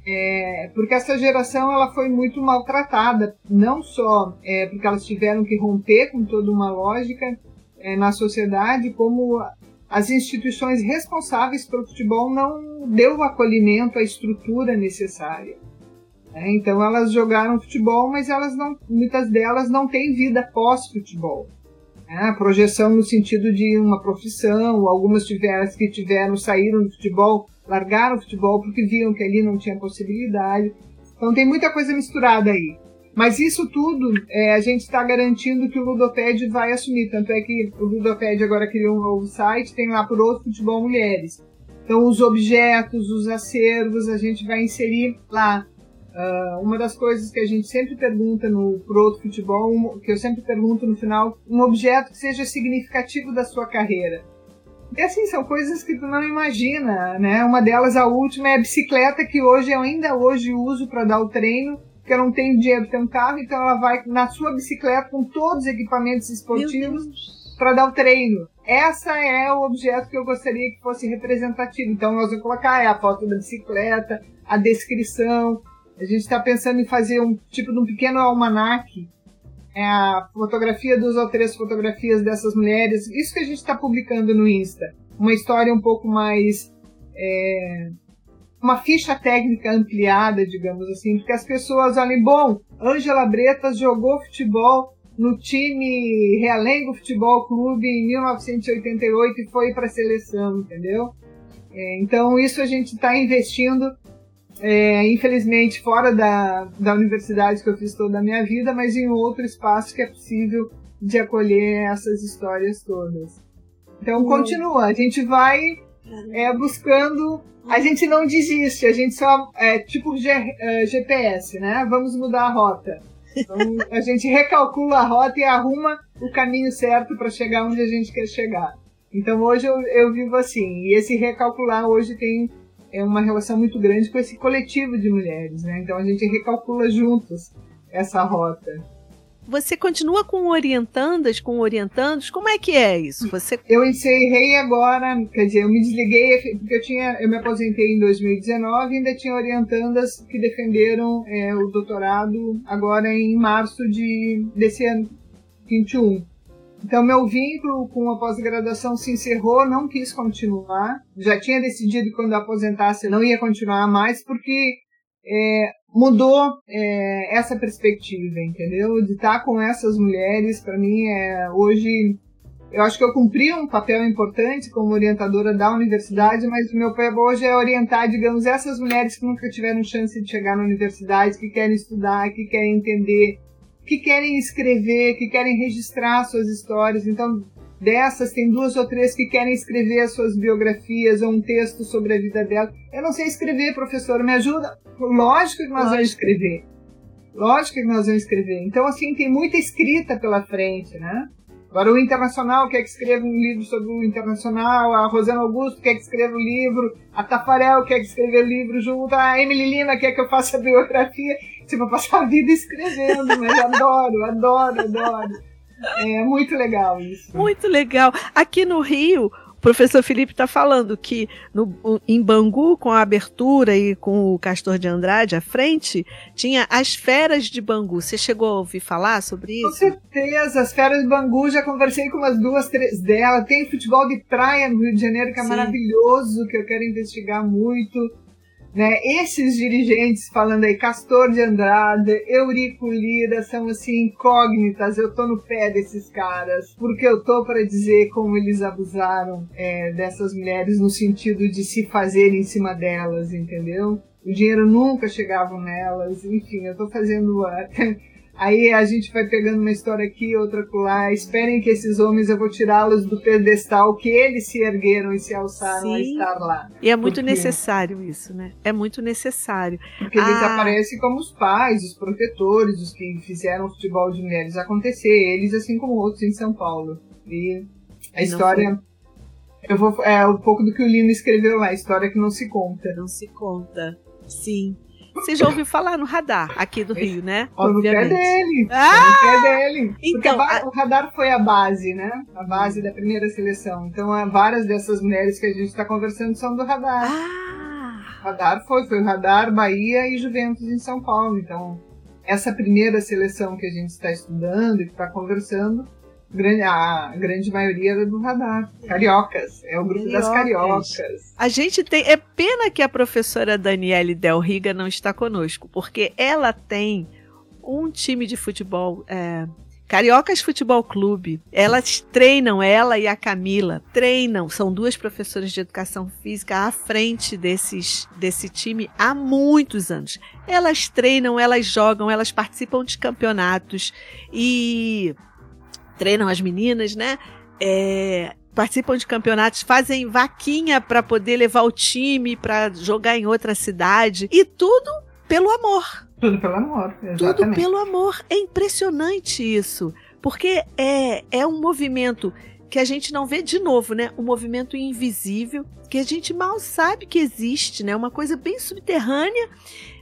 É, porque essa geração ela foi muito maltratada, não só é, porque elas tiveram que romper com toda uma lógica é, na sociedade, como as instituições responsáveis pelo futebol não deu o acolhimento, a estrutura necessária. Né? Então elas jogaram futebol, mas elas não, muitas delas não têm vida pós-futebol. Né? A projeção no sentido de uma profissão, algumas tiveram que tiveram saíram do futebol largaram o futebol porque viam que ali não tinha possibilidade. Então tem muita coisa misturada aí. Mas isso tudo é, a gente está garantindo que o Ludoped vai assumir. Tanto é que o Ludoped agora criou um novo site, tem lá por outro futebol mulheres. Então os objetos, os acervos, a gente vai inserir lá. Uh, uma das coisas que a gente sempre pergunta no Pro Outro Futebol, que eu sempre pergunto no final, um objeto que seja significativo da sua carreira. E assim, são coisas que tu não imagina, né? Uma delas, a última, é a bicicleta que hoje eu ainda hoje uso para dar o treino, porque eu não tenho dinheiro para ter um carro, então ela vai na sua bicicleta com todos os equipamentos esportivos para dar o treino. Essa é o objeto que eu gostaria que fosse representativo. Então nós vamos colocar é a foto da bicicleta, a descrição. A gente está pensando em fazer um tipo de um pequeno almanaque é a fotografia, duas ou três fotografias dessas mulheres. Isso que a gente está publicando no Insta. Uma história um pouco mais. É, uma ficha técnica ampliada, digamos assim, porque as pessoas olhem, bom, Ângela Bretas jogou futebol no time Realengo Futebol Clube em 1988 e foi para a seleção, entendeu? É, então isso a gente está investindo, é, infelizmente fora da, da universidade que eu fiz toda a minha vida, mas em outro espaço que é possível de acolher essas histórias todas. Então uhum. continua, a gente vai é, buscando a gente não desiste, a gente só é tipo G, é, GPS, né? Vamos mudar a rota. Então, a gente recalcula a rota e arruma o caminho certo para chegar onde a gente quer chegar. Então hoje eu, eu vivo assim, e esse recalcular hoje tem é uma relação muito grande com esse coletivo de mulheres, né? Então a gente recalcula juntos essa rota. Você continua com orientandas, com orientandos? Como é que é isso? Você... Eu encerrei agora, quer dizer, eu me desliguei porque eu tinha, eu me aposentei em 2019 e ainda tinha orientandas que defenderam é, o doutorado agora em março de desse ano 21. Então meu vínculo com a pós-graduação se encerrou, não quis continuar. Já tinha decidido que quando aposentasse não ia continuar mais porque é, mudou é, essa perspectiva, entendeu? De estar com essas mulheres, para mim, é, hoje, eu acho que eu cumpri um papel importante como orientadora da universidade, mas o meu papel hoje é orientar, digamos, essas mulheres que nunca tiveram chance de chegar na universidade, que querem estudar, que querem entender, que querem escrever, que querem registrar suas histórias. Então, dessas, tem duas ou três que querem escrever as suas biografias ou um texto sobre a vida dela. Eu não sei escrever, professor, me ajuda? Lógico que nós Lógico. vamos escrever. Lógico que nós vamos escrever. Então, assim, tem muita escrita pela frente, né? Agora, o Internacional quer que escreva um livro sobre o Internacional, a Rosana Augusto quer que escreva um livro, a Tafarel quer que escreva um livro junto, a Emily Lima quer que eu faça a biografia. Tipo, eu passo a vida escrevendo, mas adoro, adoro, adoro. É muito legal isso. Muito legal. Aqui no Rio, o professor Felipe está falando que no, em Bangu, com a abertura e com o Castor de Andrade à frente, tinha as feras de Bangu. Você chegou a ouvir falar sobre isso? Com certeza, as feras de Bangu, já conversei com umas duas, três delas. Tem futebol de praia no Rio de Janeiro, que é Sim. maravilhoso, que eu quero investigar muito. Né? Esses dirigentes falando aí, Castor de Andrade, Eurico Lira, são assim incógnitas. Eu tô no pé desses caras, porque eu tô para dizer como eles abusaram é, dessas mulheres no sentido de se fazer em cima delas, entendeu? O dinheiro nunca chegava nelas, enfim, eu tô fazendo Aí a gente vai pegando uma história aqui, outra lá. Esperem que esses homens eu vou tirá-los do pedestal que eles se ergueram e se alçaram Sim. a estar lá. E é muito porque... necessário isso, né? É muito necessário. Porque ah. eles aparecem como os pais, os protetores, os que fizeram o futebol de mulheres acontecer. Eles, assim como outros em São Paulo. E a história. Eu vou, é um pouco do que o Lino escreveu lá, a história que não se conta. Não se conta. Sim. Você já ouviu falar no radar aqui do Rio, né? no pé dele. Ah! No pé dele. Então, a... o radar foi a base, né? A base da primeira seleção. Então, várias dessas mulheres que a gente está conversando são do radar. Ah! Radar foi, foi o radar Bahia e Juventus em São Paulo. Então, essa primeira seleção que a gente está estudando e que está conversando a grande maioria era do radar. Cariocas. É o grupo Cariocas. das cariocas. A gente tem. É pena que a professora Daniele Del Riga não está conosco, porque ela tem um time de futebol. É, Cariocas Futebol Clube. Elas treinam, ela e a Camila, treinam. São duas professoras de educação física à frente desses, desse time há muitos anos. Elas treinam, elas jogam, elas participam de campeonatos e treinam as meninas, né? É, participam de campeonatos, fazem vaquinha para poder levar o time para jogar em outra cidade e tudo pelo amor. Tudo pelo amor, exatamente. Tudo pelo amor. É impressionante isso, porque é, é um movimento que a gente não vê de novo, né? Um movimento invisível que a gente mal sabe que existe, né? Uma coisa bem subterrânea,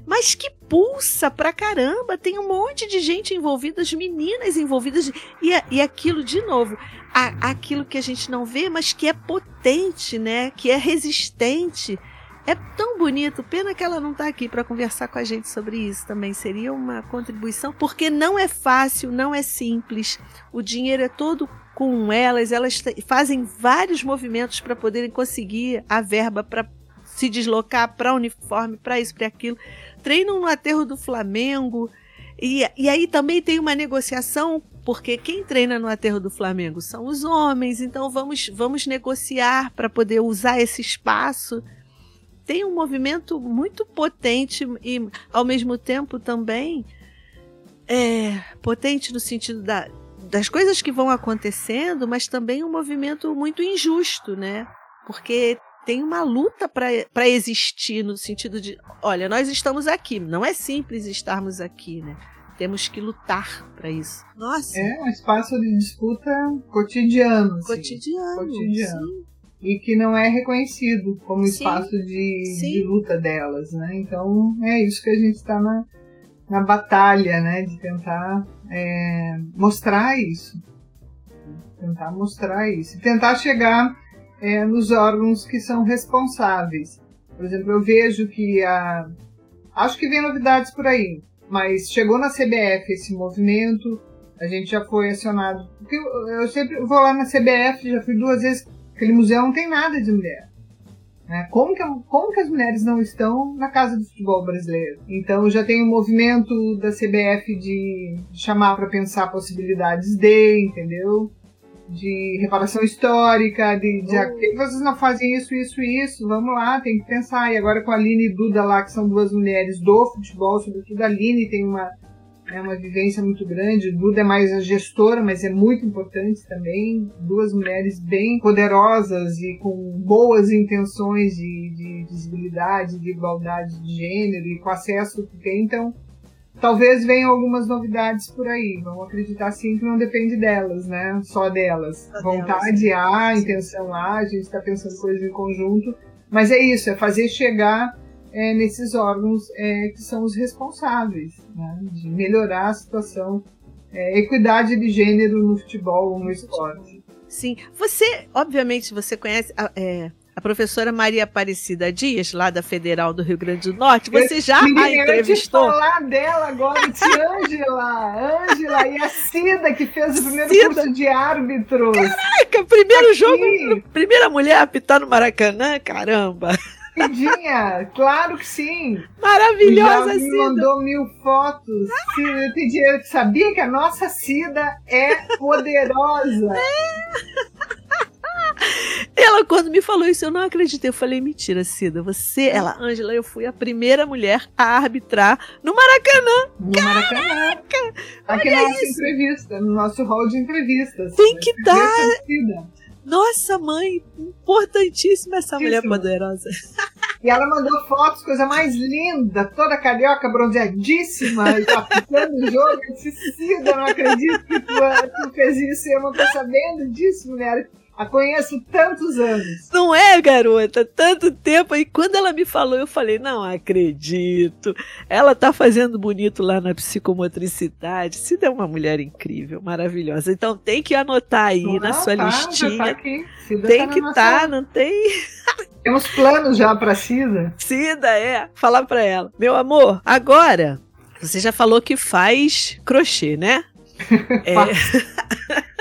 mas que pulsa pra caramba. Tem um monte de gente envolvida, as meninas envolvidas. E, e aquilo, de novo, a, aquilo que a gente não vê, mas que é potente, né? Que é resistente. É tão bonito, pena que ela não está aqui para conversar com a gente sobre isso também. Seria uma contribuição, porque não é fácil, não é simples. O dinheiro é todo com elas, elas fazem vários movimentos para poderem conseguir a verba para se deslocar para uniforme, para isso, para aquilo. Treinam no aterro do Flamengo. E, e aí também tem uma negociação, porque quem treina no aterro do Flamengo são os homens, então vamos, vamos negociar para poder usar esse espaço tem um movimento muito potente e, ao mesmo tempo, também é, potente no sentido da, das coisas que vão acontecendo, mas também um movimento muito injusto, né? Porque tem uma luta para existir no sentido de, olha, nós estamos aqui, não é simples estarmos aqui, né? Temos que lutar para isso. Nossa. É um espaço de disputa cotidiano. Assim. Cotidiano. Cotidiano. Sim e que não é reconhecido como sim, espaço de, de, luta delas, né? Então é isso que a gente está na, na batalha, né? De tentar é, mostrar isso, tentar mostrar isso, tentar chegar é, nos órgãos que são responsáveis. Por exemplo, eu vejo que a, acho que vem novidades por aí, mas chegou na CBF esse movimento, a gente já foi acionado. Eu, eu sempre vou lá na CBF, já fui duas vezes Aquele museu não tem nada de mulher. Né? Como, que, como que as mulheres não estão na casa do futebol brasileiro? Então já tem um movimento da CBF de chamar para pensar possibilidades de, entendeu? De reparação histórica, de, de oh. vocês não fazem isso, isso e isso, vamos lá, tem que pensar. E agora com a Aline e Duda lá, que são duas mulheres do futebol, sobretudo a Aline tem uma é uma vivência muito grande. Duda é mais a gestora, mas é muito importante também. Duas mulheres bem poderosas e com boas intenções de, de visibilidade, de igualdade de gênero e com acesso que tem. Então, talvez venham algumas novidades por aí. Vamos acreditar sim que não depende delas, né? Só delas. Só Vontade delas. há, intenção há, a gente está pensando coisas em conjunto. Mas é isso, é fazer chegar é, nesses órgãos é, que são os responsáveis né, de melhorar a situação, é, equidade de gênero no futebol ou no esporte. Sim, você, obviamente, você conhece a, é, a professora Maria Aparecida Dias, lá da Federal do Rio Grande do Norte. Você já a entrevistou? Eu falar dela agora, de Ângela, Ângela e a Cida que fez o primeiro Cida. curso de árbitro. Caraca, primeiro Aqui. jogo, primeira mulher a apitar no Maracanã, caramba. Cidinha, claro que sim. Maravilhosa, Já me mandou mil fotos. Cidinha, sabia que a nossa Cida é poderosa. Ela, quando me falou isso, eu não acreditei. Eu falei, mentira, Cida, você, ela, Ângela, eu fui a primeira mulher a arbitrar no Maracanã. No Caraca! Maracanã. Aqui na nossa isso. entrevista, no nosso hall de entrevistas. Tem que estar. Tá... Nossa, mãe, importantíssima essa mulher poderosa. E ela mandou fotos, coisa mais linda, toda carioca, bronzeadíssima, e tá ficando o jogo. Eu disse, Cida, não acredito que tu, tu fez isso. E eu não tô sabendo disso, mulher. A conheço tantos anos. Não é, garota? Tanto tempo. E quando ela me falou, eu falei: não acredito. Ela tá fazendo bonito lá na psicomotricidade. Se der uma mulher incrível, maravilhosa. Então tem que anotar aí não, na sua tá, listinha. Tá aqui. tem tá que estar, tá, não tem. [LAUGHS] Temos planos já para Cida. Cida, é. Falar para ela. Meu amor, agora você já falou que faz crochê, né? [LAUGHS] é. [LAUGHS]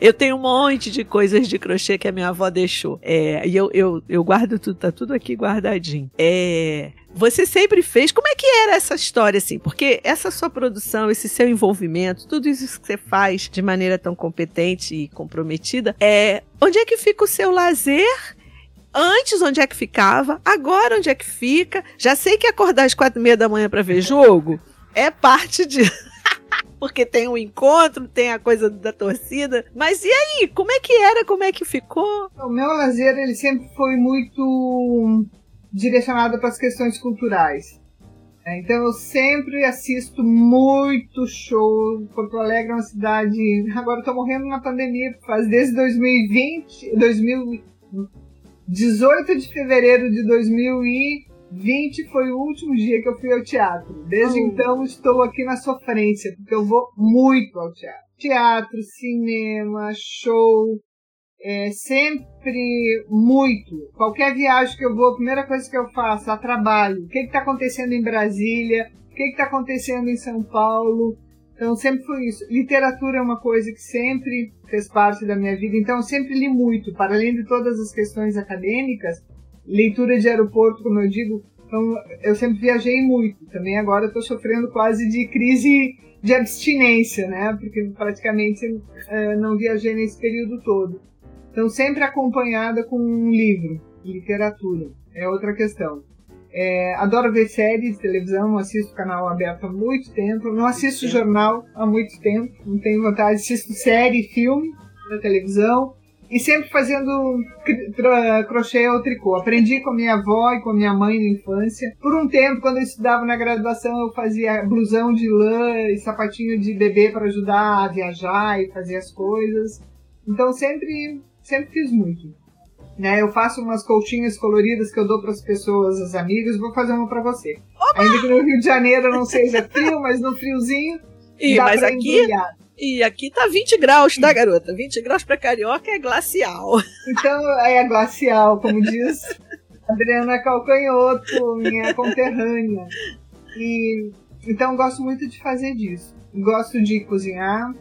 eu tenho um monte de coisas de crochê que a minha avó deixou. É, e eu, eu, eu guardo tudo, tá tudo aqui guardadinho. É, você sempre fez. Como é que era essa história, assim? Porque essa sua produção, esse seu envolvimento, tudo isso que você faz de maneira tão competente e comprometida, é. Onde é que fica o seu lazer? Antes, onde é que ficava? Agora, onde é que fica? Já sei que acordar às quatro e meia da manhã para ver jogo é parte de porque tem o um encontro, tem a coisa da torcida. Mas e aí? Como é que era? Como é que ficou? O meu lazer ele sempre foi muito direcionado para as questões culturais. É, então eu sempre assisto muito show. Porto Alegre é uma cidade. [LAUGHS] Agora tô morrendo na pandemia, faz desde 2020, 2000, 18 de fevereiro de 2000 e 20 foi o último dia que eu fui ao teatro. Desde oh. então estou aqui na sofrência, porque eu vou muito ao teatro. Teatro, cinema, show, é, sempre muito. Qualquer viagem que eu vou, a primeira coisa que eu faço, a trabalho. O que está acontecendo em Brasília? O que está acontecendo em São Paulo? Então sempre foi isso. Literatura é uma coisa que sempre fez parte da minha vida, então eu sempre li muito, para além de todas as questões acadêmicas, leitura de aeroporto, como eu digo, então eu sempre viajei muito. Também agora estou sofrendo quase de crise de abstinência, né? Porque praticamente é, não viajei nesse período todo. Então sempre acompanhada com um livro, literatura. É outra questão. É, adoro ver séries televisão, assisto canal aberto há muito tempo, não assisto jornal há muito tempo, não tenho vontade, assisto série, filme na televisão e sempre fazendo crochê ou tricô. Aprendi com a minha avó e com a minha mãe na infância. Por um tempo, quando eu estudava na graduação, eu fazia blusão de lã e sapatinho de bebê para ajudar a viajar e fazer as coisas. Então sempre, sempre fiz muito. Né? Eu faço umas colchinhas coloridas que eu dou para as pessoas, as amigas, vou fazer uma para você. Ainda que no Rio de Janeiro não seja frio, mas no friozinho e, dá mas aqui embrulhar. E aqui tá 20 graus, tá, garota? 20 graus para carioca é glacial. Então é glacial, como diz Adriana Calcanhoto, minha conterrânea. E então gosto muito de fazer disso. Gosto de cozinhar,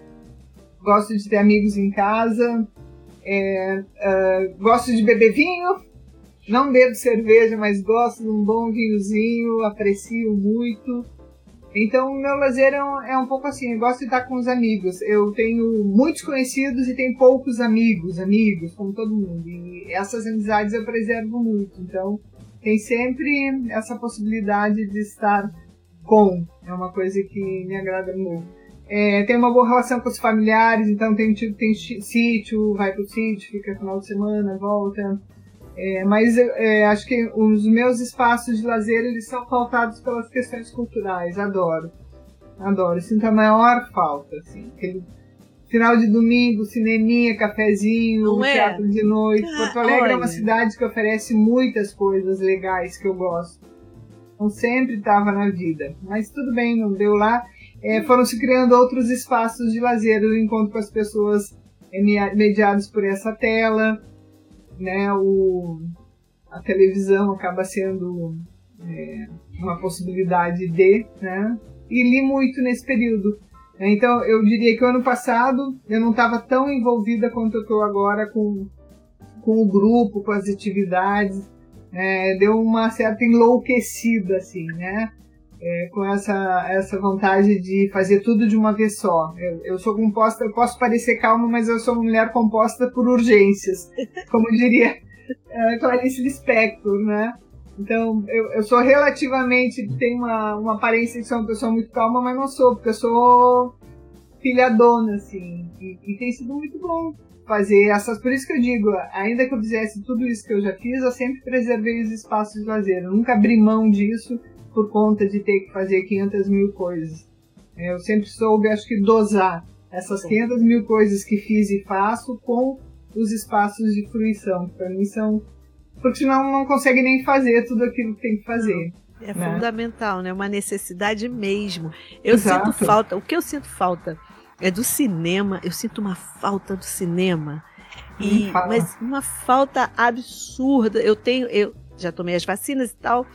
gosto de ter amigos em casa, é, uh, gosto de beber vinho, não bebo cerveja, mas gosto de um bom vinhozinho, aprecio muito. Então, o meu lazer é um, é um, pouco assim, eu gosto de estar com os amigos. Eu tenho muitos conhecidos e tenho poucos amigos, amigos, como todo mundo. E essas amizades eu preservo muito. Então, tem sempre essa possibilidade de estar com. É uma coisa que me agrada muito. É, tem uma boa relação com os familiares, então tem, tem sítio, vai pro sítio, fica final de semana, volta. É, mas é, acho que os meus espaços de lazer eles são faltados pelas questões culturais. Adoro, adoro. Sinto a maior falta, assim. Aquele final de domingo, cineminha, cafezinho, é? teatro de noite. Ah, Porto Alegre olha. é uma cidade que oferece muitas coisas legais que eu gosto. Então sempre estava na vida. Mas tudo bem, não deu lá é, foram se criando outros espaços de lazer, o encontro com as pessoas é, mediados por essa tela, né? O, a televisão acaba sendo é, uma possibilidade de, né? E li muito nesse período. Então, eu diria que o ano passado eu não estava tão envolvida quanto eu estou agora com, com o grupo, com as atividades. É, deu uma certa enlouquecida, assim, né? É, com essa, essa vontade de fazer tudo de uma vez só. Eu, eu, sou composta, eu posso parecer calma, mas eu sou uma mulher composta por urgências, [LAUGHS] como diria é, Clarice Lispector, né? Então, eu, eu sou relativamente, tenho uma, uma aparência de ser uma pessoa muito calma, mas não sou, porque eu sou filhadona, assim, e, e tem sido muito bom fazer essas. Por isso que eu digo, ainda que eu fizesse tudo isso que eu já fiz, eu sempre preservei os espaços de lazer. Eu nunca abri mão disso por conta de ter que fazer 500 mil coisas. Eu sempre soube, acho que, dosar essas 500 mil coisas que fiz e faço com os espaços de fruição, que para mim são. Porque senão não consegue nem fazer tudo aquilo que tem que fazer. É né? fundamental, né? Uma necessidade mesmo. Eu Exato. sinto falta. O que eu sinto falta é do cinema. Eu sinto uma falta do cinema. E, mas uma falta absurda. Eu tenho, eu já tomei as vacinas e tal.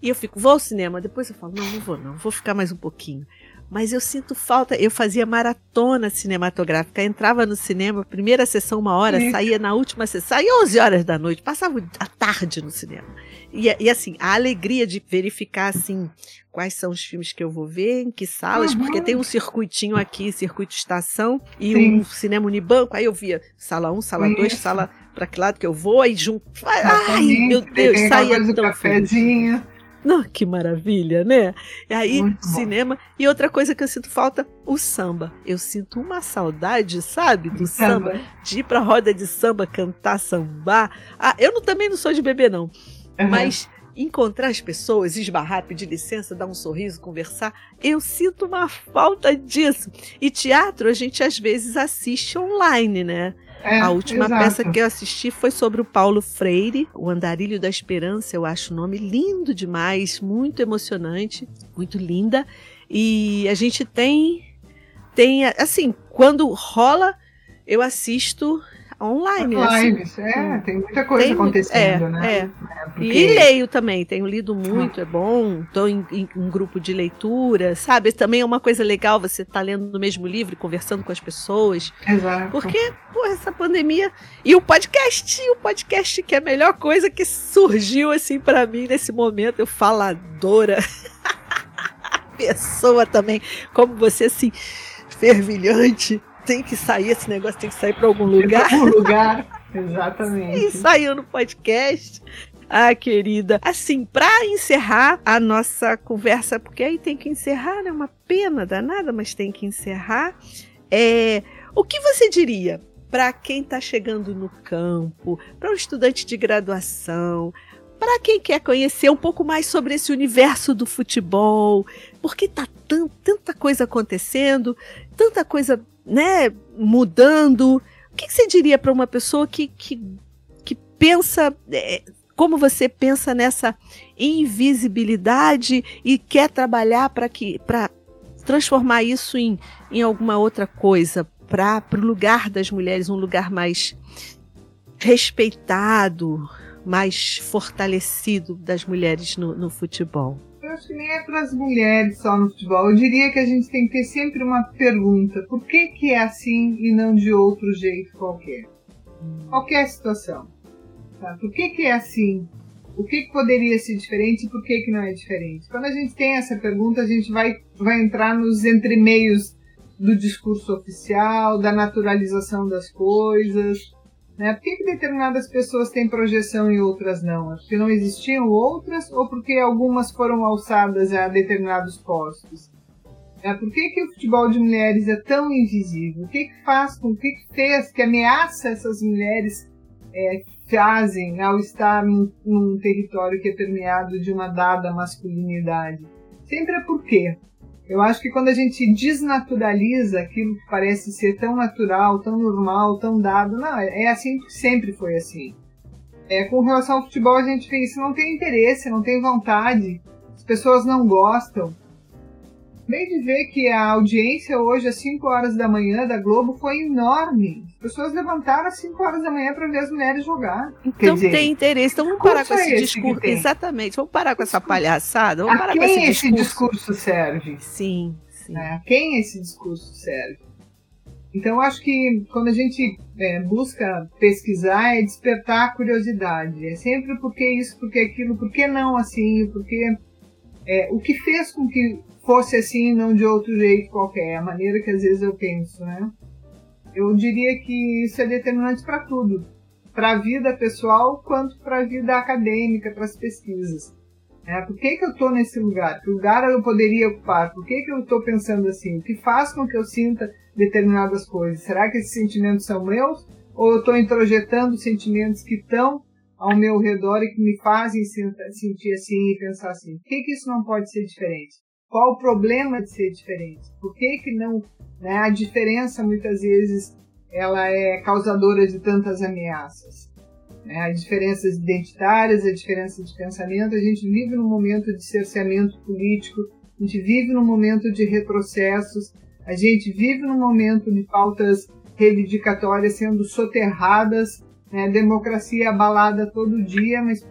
E eu fico, vou ao cinema. Depois eu falo, não, não vou não, vou ficar mais um pouquinho. Mas eu sinto falta, eu fazia maratona cinematográfica, entrava no cinema, primeira sessão uma hora, saía na última sessão, saía 11 horas da noite, passava a tarde no cinema. E, e, assim, a alegria de verificar assim quais são os filmes que eu vou ver, em que salas, uhum. porque tem um circuitinho aqui, circuito estação, e Sim. um cinema unibanco, aí eu via sala 1, sala 2, sala para que lado que eu vou, aí junto. Ai, meu Deus, saía tão cafezinho. Feliz. Não, [LAUGHS] que maravilha, né? E aí, Muito cinema. Bom. E outra coisa que eu sinto falta, o samba. Eu sinto uma saudade, sabe, do samba. samba. De ir pra roda de samba, cantar, sambar. Ah, eu não, também não sou de bebê, não. Uhum. Mas encontrar as pessoas, esbarrar, pedir licença, dar um sorriso, conversar, eu sinto uma falta disso. E teatro a gente às vezes assiste online, né? É, a última exato. peça que eu assisti foi sobre o Paulo Freire, O Andarilho da Esperança, eu acho o nome lindo demais, muito emocionante, muito linda. E a gente tem tem assim, quando rola, eu assisto online. Lives, assim. é, tem muita coisa tem, acontecendo, é, né? É. é porque... E leio também, tenho lido muito, é bom, estou em, em, um grupo de leitura, sabe? Também é uma coisa legal você estar tá lendo o mesmo livro conversando com as pessoas. Exato. Porque, pô, essa pandemia. E o podcast, o podcast que é a melhor coisa que surgiu, assim, para mim nesse momento, eu faladora. [LAUGHS] Pessoa também, como você, assim, fervilhante tem que sair, esse negócio tem que sair para algum lugar. Algum lugar, [LAUGHS] exatamente. E saiu no podcast. Ah, querida. Assim, para encerrar a nossa conversa, porque aí tem que encerrar, é né? uma pena danada, mas tem que encerrar. É, o que você diria para quem está chegando no campo, para um estudante de graduação, para quem quer conhecer um pouco mais sobre esse universo do futebol, porque tá tanta coisa acontecendo, tanta coisa né, mudando. O que, que você diria para uma pessoa que, que, que pensa, é, como você pensa nessa invisibilidade e quer trabalhar para que para transformar isso em, em alguma outra coisa, para o lugar das mulheres, um lugar mais respeitado, mais fortalecido das mulheres no, no futebol? Eu acho que nem é para as mulheres só no futebol. Eu diria que a gente tem que ter sempre uma pergunta: por que, que é assim e não de outro jeito qualquer? Qualquer situação. Tá? Por que, que é assim? O que, que poderia ser diferente e por que, que não é diferente? Quando a gente tem essa pergunta, a gente vai, vai entrar nos entremeios do discurso oficial, da naturalização das coisas, né? Por que, que determinadas pessoas têm projeção e outras não? É porque não existiam outras ou porque algumas foram alçadas a determinados postos? É, por que, que o futebol de mulheres é tão invisível? O que, que faz com o que, que fez, que ameaça essas mulheres é, fazem ao estar num, num território que é permeado de uma dada masculinidade? Sempre é por quê? Eu acho que quando a gente desnaturaliza aquilo que parece ser tão natural, tão normal, tão dado, não, é, é assim que sempre foi assim. É, com relação ao futebol, a gente vê isso, não tem interesse, não tem vontade, as pessoas não gostam. Bem de ver que a audiência hoje, às 5 horas da manhã da Globo, foi enorme. As pessoas levantaram às 5 horas da manhã para ver as mulheres jogar. Então dizer, tem interesse. Então vamos parar com esse, esse discurso. Exatamente. Vamos parar com essa palhaçada. Vamos a parar quem com esse, esse discurso. discurso serve? Sim, sim. É, a quem esse discurso serve? Então, eu acho que quando a gente é, busca pesquisar, é despertar a curiosidade. É sempre por que isso, por que aquilo, por que não assim, porque é, o que fez com que fosse assim, não de outro jeito qualquer, a maneira que às vezes eu penso, né? Eu diria que isso é determinante para tudo, para a vida pessoal quanto para a vida acadêmica, para as pesquisas. É, por que, que eu estou nesse lugar? Que lugar eu poderia ocupar? Por que, que eu estou pensando assim? O que faz com que eu sinta determinadas coisas? Será que esses sentimentos são meus? Ou eu estou introjetando sentimentos que estão ao meu redor e que me fazem sentir assim e pensar assim? Por que, que isso não pode ser diferente? Qual o problema de ser diferente? Por que, que não. Né, a diferença muitas vezes ela é causadora de tantas ameaças. Né? As diferenças identitárias, a diferença de pensamento. A gente vive num momento de cerceamento político, a gente vive num momento de retrocessos, a gente vive num momento de pautas reivindicatórias sendo soterradas, né? democracia abalada todo dia, mas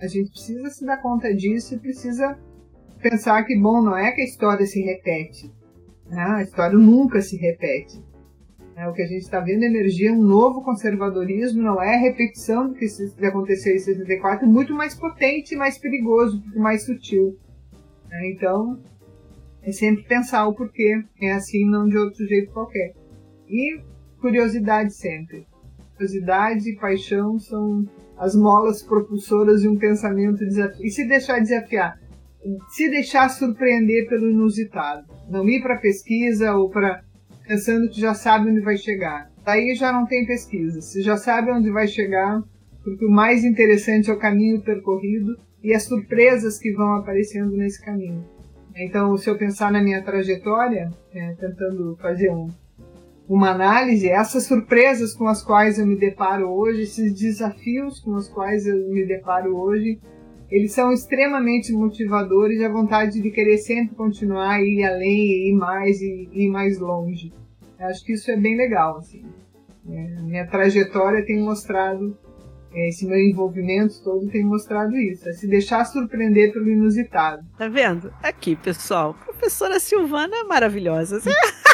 a gente precisa se dar conta disso e precisa pensar que, bom, não é que a história se repete. Né? A história nunca se repete. É, o que a gente está vendo emergir é um novo conservadorismo, não é a repetição do que aconteceu em 64, muito mais potente, mais perigoso, mais sutil. É, então, é sempre pensar o porquê. É assim, não de outro jeito qualquer. E curiosidade sempre. Curiosidade e paixão são as molas propulsoras de um pensamento desafiado. E se deixar desafiar? se deixar surpreender pelo inusitado. Não ir para pesquisa ou para pensando que já sabe onde vai chegar. Daí já não tem pesquisa. Você já sabe onde vai chegar, porque o mais interessante é o caminho percorrido e as surpresas que vão aparecendo nesse caminho. Então, se eu pensar na minha trajetória, é, tentando fazer um, uma análise, essas surpresas com as quais eu me deparo hoje, esses desafios com os quais eu me deparo hoje, eles são extremamente motivadores, a vontade de querer sempre continuar, ir além, ir mais e ir mais longe. Eu acho que isso é bem legal, assim. É, minha trajetória tem mostrado, é, esse meu envolvimento todo tem mostrado isso, é se deixar surpreender pelo inusitado. Tá vendo? Aqui, pessoal, professora Silvana é maravilhosa. [LAUGHS]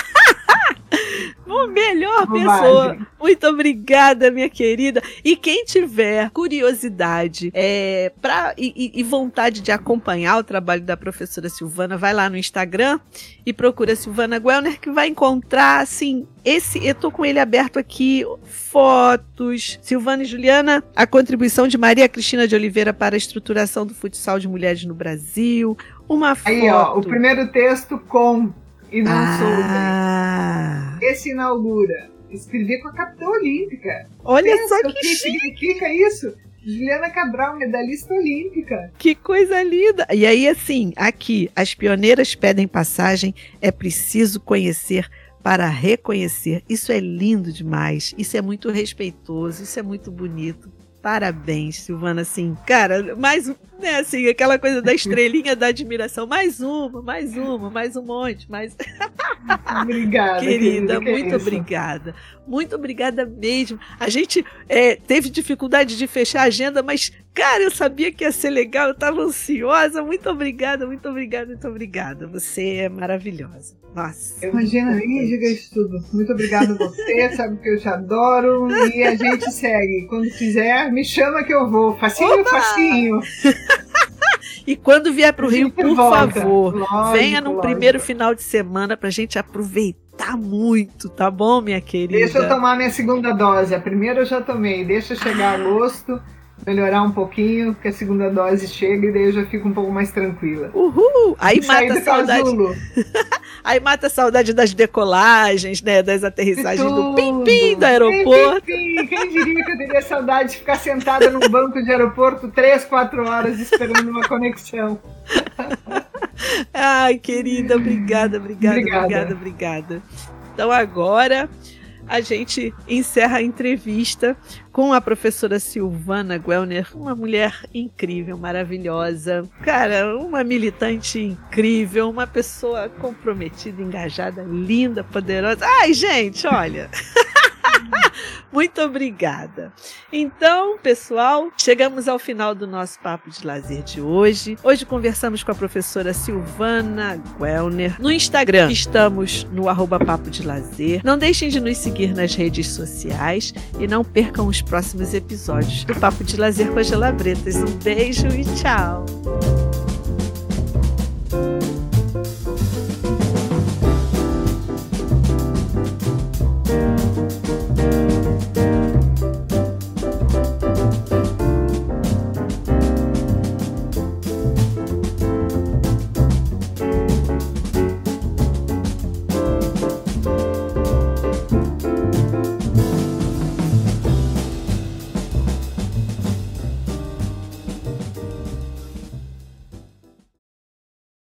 O melhor pessoa. Muito obrigada, minha querida. E quem tiver curiosidade é, pra, e, e, vontade de acompanhar o trabalho da professora Silvana, vai lá no Instagram e procura Silvana Guelner, que vai encontrar, assim, esse. Eu tô com ele aberto aqui, fotos. Silvana e Juliana, a contribuição de Maria Cristina de Oliveira para a estruturação do futsal de mulheres no Brasil. Uma foto. Aí, ó, o primeiro texto com e não ah. Esse inaugura. Escrever com a capital olímpica. Olha Pensa só que, que significa isso. Juliana Cabral, medalhista olímpica. Que coisa linda! E aí, assim, aqui, as pioneiras pedem passagem, é preciso conhecer para reconhecer. Isso é lindo demais, isso é muito respeitoso, isso é muito bonito. Parabéns, Silvana, assim, cara, mais, né, assim, aquela coisa da estrelinha da admiração, mais uma, mais uma, mais um monte, mais... [LAUGHS] Obrigada, querida, querida muito obrigada, muito obrigada mesmo. A gente é, teve dificuldade de fechar a agenda, mas, cara, eu sabia que ia ser legal, eu tava ansiosa, muito obrigada, muito obrigada, muito obrigada, você é maravilhosa. Nossa. Imagina, nem diga isso tudo. Muito obrigada a você, [LAUGHS] sabe que eu te adoro. E a gente segue. Quando quiser, me chama que eu vou. Facinho, Opa! facinho. [LAUGHS] E quando vier para o Rio, por volta. favor, lógico, venha no primeiro final de semana para a gente aproveitar muito, tá bom, minha querida? Deixa eu tomar minha segunda dose. A primeira eu já tomei. Deixa chegar agosto melhorar um pouquinho, que a segunda dose chega e daí eu já fico um pouco mais tranquila. Uhul! Aí mata a saudade. [LAUGHS] Aí mata a saudade das decolagens, né? Das aterrissagens do pim-pim do aeroporto. Pim, pim, Quem diria que eu teria saudade de ficar sentada num banco de aeroporto três, quatro horas esperando uma conexão. [LAUGHS] Ai, querida, obrigada, obrigada, obrigada, obrigada, obrigada. Então agora a gente encerra a entrevista com a professora Silvana Guelner, uma mulher incrível, maravilhosa, cara, uma militante incrível, uma pessoa comprometida, engajada, linda, poderosa. Ai, gente, olha. [LAUGHS] [LAUGHS] Muito obrigada. Então, pessoal, chegamos ao final do nosso papo de lazer de hoje. Hoje conversamos com a professora Silvana Guelner no Instagram. Estamos no arroba papo de lazer. Não deixem de nos seguir nas redes sociais e não percam os próximos episódios do Papo de Lazer com a Gelabretas. Um beijo e tchau!